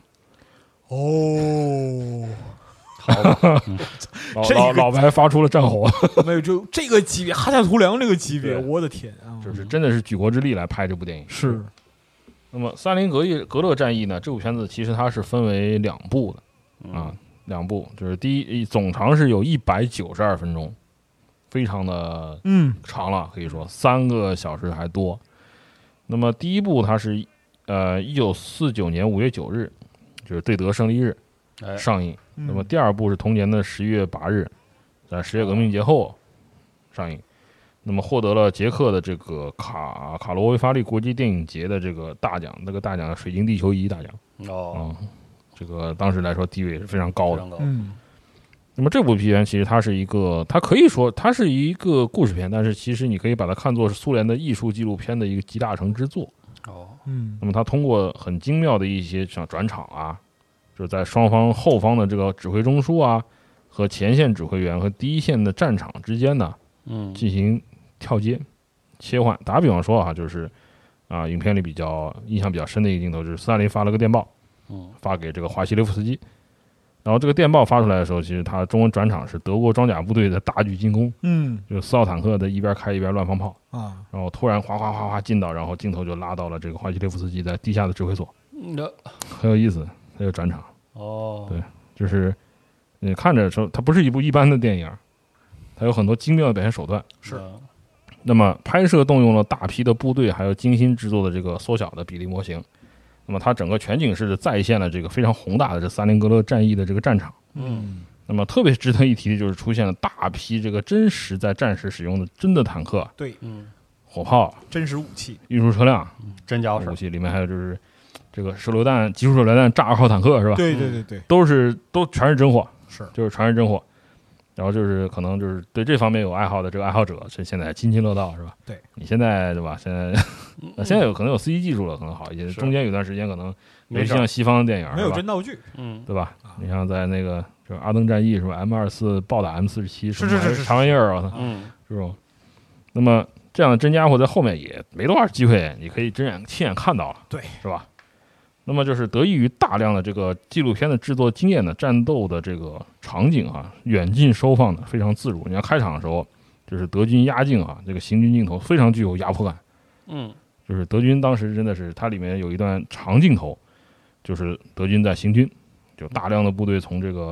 哦，好吧，老这个老老白发出了战吼，没有，就这个级别，哈恰图良这个级别，我的天啊，就是真的是举国之力来拍这部电影。是，那么斯大林格勒格勒战役呢，这部片子其实它是分为两部的啊，两部，就是第一总长是有一百九十二分钟，非常的嗯，长了，可以说三个小时还多。那么第一部它是呃一九四九年五月九日，就是对德胜利日哎，上映。嗯那么第二部是同年的十一月八日，在十月革命节后上映。那么获得了捷克的这个卡卡罗维发利国际电影节的这个大奖，那个大奖“水晶地球仪”大奖哦，啊、这个当时来说地位也是非常高的。嗯，那么这部片其实它是一个，它可以说它是一个故事片，但是其实你可以把它看作是苏联的艺术纪录片的一个集大成之作。哦，嗯那么它通过很精妙的一些像转场啊，就是在双方后方的这个指挥中枢啊和前线指挥员和第一线的战场之间呢嗯，进行跳接切换。打个比方说啊，就是啊，影片里比较印象比较深的一个镜头就是斯大林发了个电报，嗯，发给这个华西列夫斯基。然后这个电报发出来的时候，其实它中文转场是德国装甲部队的大举进攻，嗯就是四号坦克在一边开一边乱放炮，啊，然后突然哗哗哗哗进到，然后镜头就拉到了这个华西列夫斯基在地下的指挥所，那很有意思，这个转场哦，对就是你看着说它不是一部一般的电影，它有很多精妙的表现手段。是，那么拍摄动用了大批的部队，还有精心制作的这个缩小的比例模型。那么它整个全景式的再现了这个非常宏大的这萨林格勒战役的这个战场。嗯，那么特别值得一提的就是出现了大批这个真实在战时使用的真的坦克、对，嗯，火炮、真实武器，运输车辆、真家伙，武器，里面还有就是这个手榴弹、集束手榴弹炸二号坦克是吧？对对对对，都是都全是真货，是，就是全是真货。然后就是可能就是对这方面有爱好的这个爱好者，是现在津津乐道是吧？对你现在对吧？现在那 现在有可能有 CG 技术了，可能好一些。是中间有段时间可能没事儿像西方的电影没有是吧真道具，嗯，对吧啊？你像在那个就是阿登战役是吧？M 二四暴打 M 四十七，是是是是啥玩意儿啊？嗯，是吧？那么这样的真家伙在后面也没多少机会，你可以真眼亲眼看到了，对，是吧？那么就是得益于大量的这个纪录片的制作经验呢，战斗的这个场景啊，远近收放的非常自如。你看开场的时候，就是德军压境啊，这个行军镜头非常具有压迫感。嗯，就是德军当时真的是，它里面有一段长镜头，就是德军在行军，就大量的部队从这个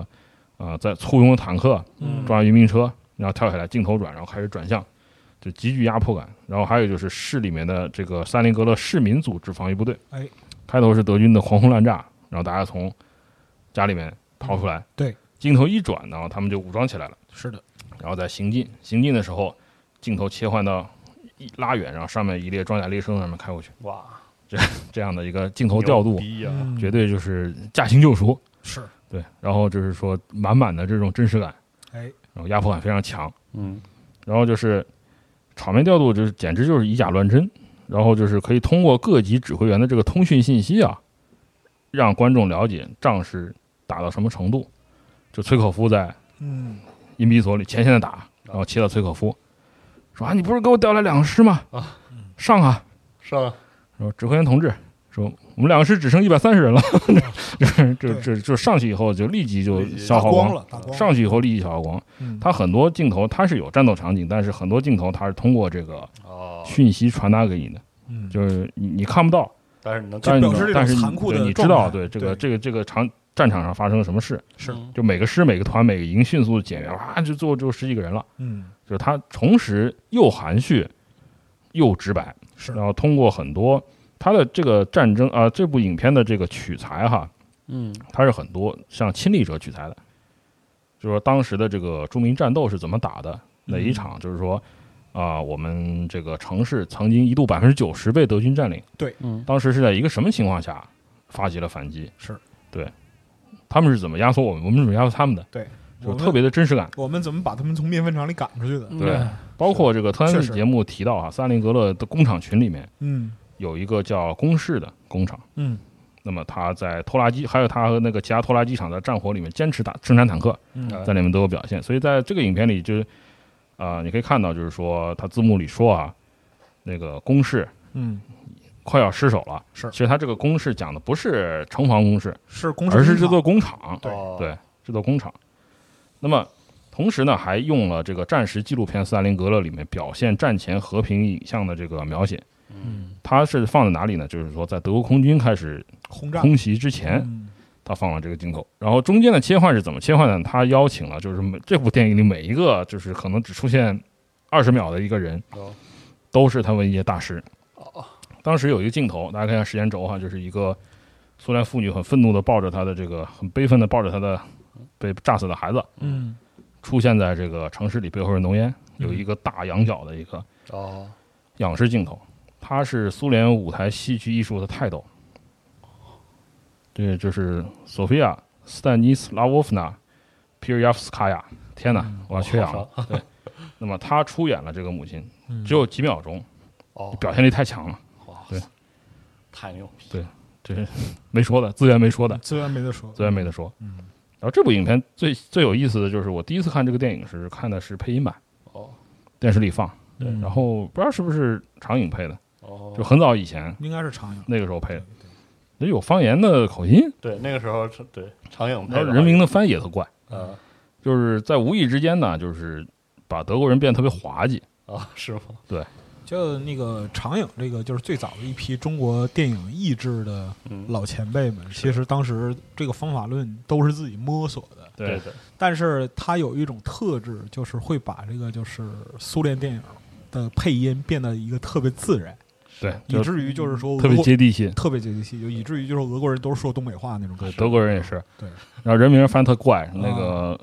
啊、呃在簇拥的坦克、嗯装甲运兵车，然后跳下来，镜头转，然后开始转向，就极具压迫感。然后还有就是市里面的这个三林格勒市民组织防御部队，哎，开头是德军的狂轰滥炸，然后大家从家里面逃出来，对，镜头一转，然后他们就武装起来了。是的，然后在行进行进的时候，镜头切换到一拉远，然后上面一列装甲列车从上面开过去，哇，这这样的一个镜头调度绝对就是驾轻就熟。是，对，然后就是说满满的这种真实感，哎，然后压迫感非常强，嗯。然后就是场面调度，就是简直就是以假乱真，然后就是可以通过各级指挥员的这个通讯信息啊，让观众了解仗是打到什么程度。就崔可夫在嗯，阴比所里前线的打，然后切到崔可夫，说啊，你不是给我调来两个师吗？啊，上啊！上啊说指挥员同志，说我们两个师只剩一百三十人了，这这这就上去以后就立即就消耗光，光了，光，上去以后立即消耗光。嗯，它很多镜头它是有战斗场景，但是很多镜头它是通过这个哦，讯息传达给你的，嗯。就是你你看不到，但是你能但是但是你知道对这个对。这个这个场战场上发生了什么事，是嗯。就每个师每个团每个营迅速减员，哇，就最后就十几个人了。嗯，就是它同时又含蓄又直白，是。然后通过很多它的这个战争啊、这部影片的这个取材哈，嗯。它是很多向亲历者取材的，就是说当时的这个著名战斗是怎么打的，哪一场就是说啊、我们这个城市曾经一度百分之九十被德军占领，嗯。当时是在一个什么情况下发起了反击？是。对，他们是怎么压缩我们，我们是怎么压缩他们的，对，就特别的真实感。我们怎么把他们从面粉厂里赶出去的？对。包括这个特兰斯节目提到啊，斯大林格勒的工厂群里面嗯有一个叫公式的工厂。嗯那么他在拖拉机，还有他和那个其他拖拉机厂在战火里面坚持打生产坦克，嗯在里面都有表现。所以在这个影片里就是，啊、你可以看到，就是说他字幕里说啊，那个攻势嗯，快要失守了。是其实他这个攻势讲的不是城防攻势，是公司工而是这座工厂。对哦对，这座工厂。那么同时呢，还用了这个战时纪录片《斯大林格勒》里面表现战前和平影像的这个描写。嗯。它是放在哪里呢？就是说，在德国空军开始轰炸。空袭之前，嗯。他放了这个镜头，然后中间的切换是怎么切换呢？他邀请了就是每这部电影里每一个就是可能只出现二十秒的一个人，哦。都是他们一些大师。哦。当时有一个镜头，大家看一下时间轴哈，就是一个苏联妇女很愤怒的抱着她的这个很悲愤的抱着她的被炸死的孩子，嗯。出现在这个城市里，背后是浓烟，有一个大仰角的一个哦。仰视镜头，它是苏联舞台戏剧艺术的泰斗。对就是索菲亚·斯坦尼斯拉沃夫娜·皮尔亚夫斯卡娅。天哪，我要缺氧了。对，那么她出演了这个母亲，嗯。只有几秒钟，哦，表现力太强了，哇对，太牛逼，这是 没说的，资源没说的，资源没得说，资源没得说。嗯。然后这部影片最最有意思的就是，我第一次看这个电影时看的是配音版，哦。电视里放，对然后不知道是不是长影配的，哦，就很早以前应该是长影。那个时候配的，那有方言的口音，对那个时候是对长影配的人名的翻译也特怪，啊。就是在无意之间呢，就是把德国人变得特别滑稽。啊是吗？就那个长影，这个就是最早的一批中国电影译制的嗯，老前辈们，其实当时这个方法论都是自己摸索的，对。对，但是它有一种特质，就是会把这个就是苏联电影的配音变得一个特别自然，对，以至于就是说特别接地气。特别接地气，就以至于就是俄国人都是说东北话那种感对，觉。德国人也是。对，然后人名翻得特怪，那个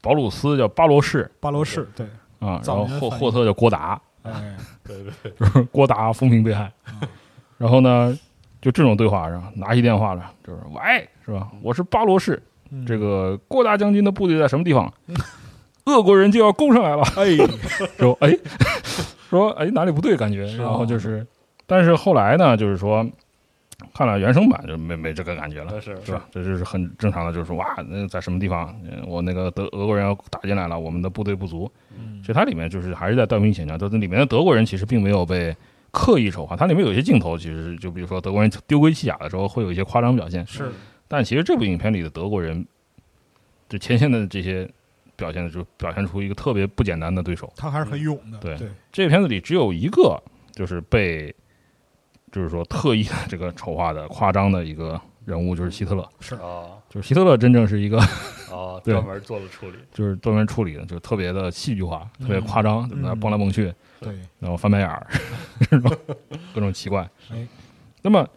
保鲁斯叫巴罗士。巴罗士，对，啊，然后霍霍特叫郭达，哎，对对，就是郭达风评被害。嗯。然后呢，就这种对话，然后拿起电话了，就是喂，是吧？我是巴罗士，嗯。这个郭达将军的部队在什么地方？俄国人就要攻上来了。哎，说哎，说哎哪里不对感觉，然后就是，但是后来呢，就是说看了原声版就没没这个感觉了，是是吧？这就是很正常的，就是说哇，那在什么地方，嗯我那个德俄国人要打进来了，我们的部队不足。嗯其实它里面就是还是在断兵遣将，就是里面的德国人其实并没有被刻意丑化，它里面有些镜头其实就比如说德国人丢盔弃甲的时候会有一些夸张表现，是但其实这部影片里的德国人，就前线的这些表现的就表现出一个特别不简单的对手。他还是很勇的，对对，这个片子里只有一个就是被，就是说特意的这个丑化的夸张的一个人物，就是希特勒。是。啊就是希特勒真正是一个啊，专门做了处理，就是专门处理的，就是特别的戏剧化，特别夸张，对吧？嗯。蹦来蹦去，对，然后翻白眼儿，各种奇怪。哎，那么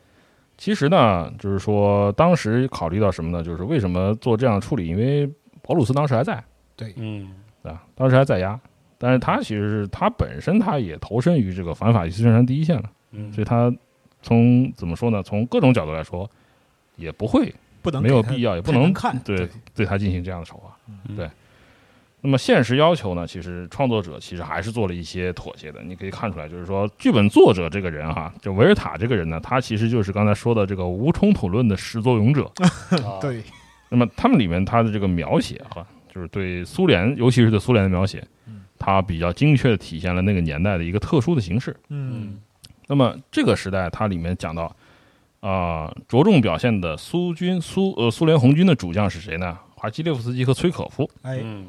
其实呢，就是说当时考虑到什么呢？就是为什么做这样的处理？因为保鲁斯当时还在，对，嗯。啊？当时还在押，但是他其实是他本身他也投身于这个反法西斯战争第一线了，嗯所以他从怎么说呢？从各种角度来说，也不会不能没有必要，也不能看，对对对他进行这样的丑化。嗯对那么现实要求呢？其实创作者其实还是做了一些妥协的。你可以看出来，就是说剧本作者这个人哈，就维尔塔这个人呢，他其实就是刚才说的这个无冲突论的始作俑者。啊对，那么他们里面他的这个描写哈，就是对苏联，尤其是对苏联的描写他，比较精确的体现了那个年代的一个特殊的形式。嗯那么这个时代，它里面讲到，啊、着重表现的苏军苏呃苏联红军的主将是谁呢？华基列夫斯基和崔可夫。哎，嗯，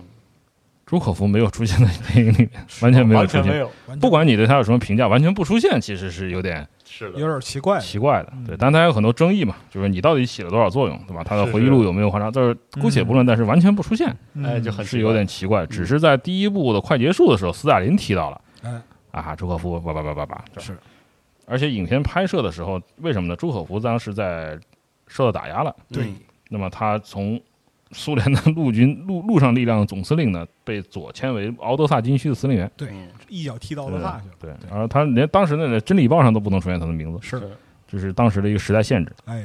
朱可夫没有出现在电影里面，完全没有出现。没有，不管你对他有什么评价，完全不出现，其实是有点是的，有点奇怪，奇怪的。嗯对，但他有很多争议嘛，就是你到底起了多少作用，对吧？他的回忆录有没有换上？就是姑且不论，但是完全不出现，嗯哎，就很是有点奇怪。只是在第一部的快结束的时候，斯大林提到了哎啊，朱可夫叭叭叭叭叭，是，而且影片拍摄的时候，为什么呢？朱可夫当时在受到打压了，对。嗯那么他从苏联的陆军 陆陆上力量总司令呢，被左迁为敖德萨军区的司令员。对嗯，一脚踢到了大去了，对，对。然后他连当时那个《真理报》上都不能出现他的名字，是，这是当时的一个时代限制。哎，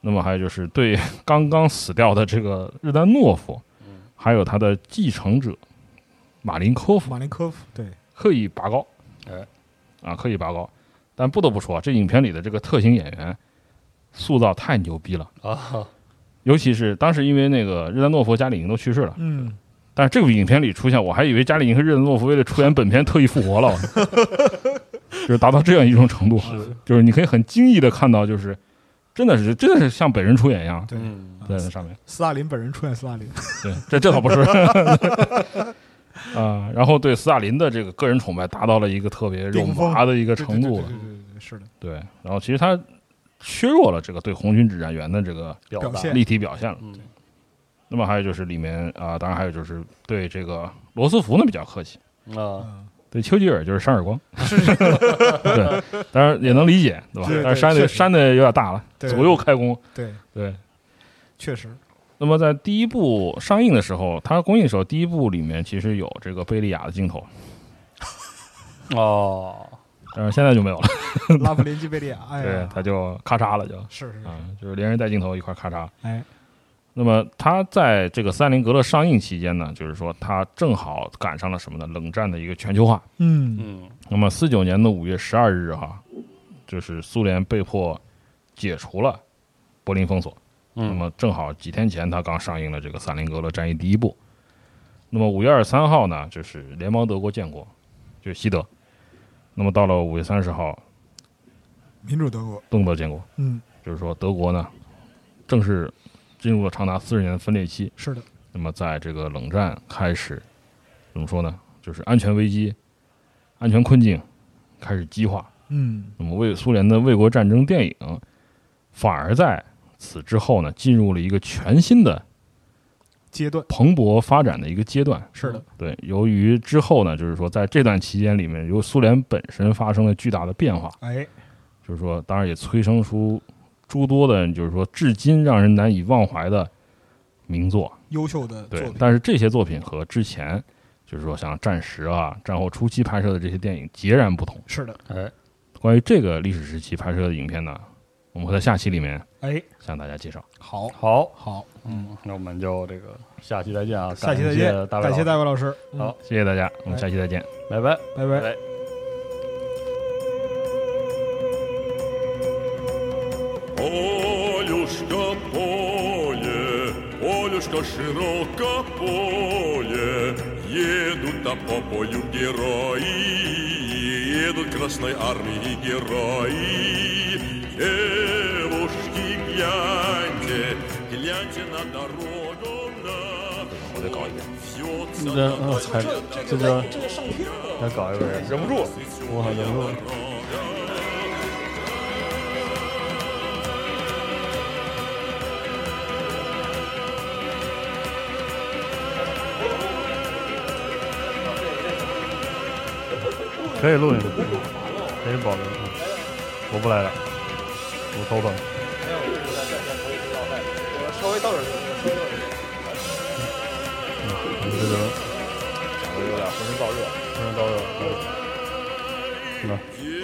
那么还有就是对刚刚死掉的这个日丹诺夫，嗯。还有他的继承者马林科夫马林科夫，对，刻意拔高，哎，啊，刻意拔高。但不得不说，这影片里的这个特型演员塑造太牛逼了，啊，尤其是当时因为那个日丹诺夫、加里宁都去世了，嗯，但是这部影片里出现，我还以为加里宁和日丹诺夫为了出演本片特意复活了，就是达到这样一种程度，就是你可以很惊异的看到，就是真的是真的是像本人出演一样，对，嗯。在那上面。斯大林本人出演斯大林，对，这这倒不是。啊，然后对斯大林的这个个人崇拜达到了一个特别肉麻的一个程度了对。对对对对对，是的，对，然后其实他削弱了这个对红军指战员的这个表表现立体表现了。嗯那么还有就是里面啊，当然还有就是对这个罗斯福呢比较客气，啊，嗯，对丘吉尔就是扇耳光。对，当然也能理解，对吧对？但是扇的扇的有点大了，左右开弓。对，对，确实，那么在第一部上映的时候，它公映的时候，第一部里面其实有这个贝利亚的镜头，哦，但是现在就没有了。拉夫林基贝利亚，哎对，，他就咔嚓了就，是是是，啊，就是连人带镜头一块咔嚓。哎，那么他在这个斯大林格勒上映期间呢，就是说他正好赶上了什么呢？冷战的一个全球化。嗯，嗯那么四九年的五月十二日哈，就是苏联被迫解除了柏林封锁。那嗯，么正好几天前，他刚上映了这个《萨林格勒战役第一部》。那么五月二十三号呢，就是联邦德国建国，就是西德。那么到了五月三十号，民主德国，东德建国，嗯，就是说德国呢正式进入了长达四十年的分裂期。是的，那么在这个冷战开始，怎么说呢？就是安全危机、安全困境开始激化。嗯，那么为苏联的卫国战争电影，反而在此之后呢，进入了一个全新的阶段，蓬勃发展的一个阶段。是的，对，由于之后呢，就是说在这段期间里面，由苏联本身发生了巨大的变化，哎，就是说，当然也催生出诸多的，就是说至今让人难以忘怀的名作。优秀的作对品，，但是这些作品和之前，就是说像战时啊、战后初期拍摄的这些电影截然不同。是的，哎，关于这个历史时期拍摄的影片呢，我们会在下期里面哎，向大家介绍。好，好，好，嗯，那我们就这个下期再见啊，下期再感谢见，感谢大卫老师大卫老师，嗯好，谢谢大家，我们下期再见。拜拜。拜拜。拜 Полюшка поле, полюшка широко поле, едут там по полю герои, едут Красной армии герои. Девушки, гляньте, гляньте на дорогу на 我再搞一遍。 Вьется 这嗯，才这个要搞一个人，忍不住，我靠，忍不住。 可以录进去，可以保留。我不来了， 头疼。没有一直在在线，所以就到。我稍微倒点酒，喝。我觉有点浑身燥热，浑身燥热。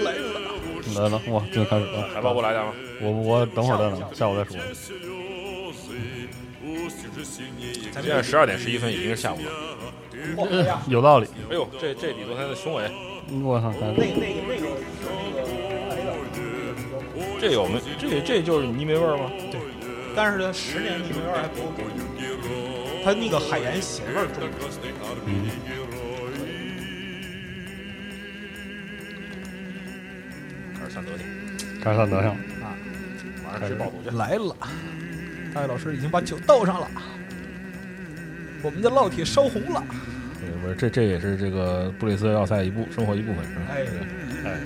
来，来了，哇，这的开始。我来点吗？我我等会儿再等，下午再说。现在十二点十一分已经是下午。有道理。哎呦，这这比昨天的雄伟。我操！那那那。这有没这这就是泥煤味儿吗？对但是呢，十年泥煤味儿还不够，它那个海盐咸味儿重。开始散德行，开始看德行，晚上吃爆肚去。来了，大卫老师已经把酒倒上了，我们的烙铁烧红了。对，不是这这也是这个布里斯要塞一部生活一部分，是吧？哎，哎，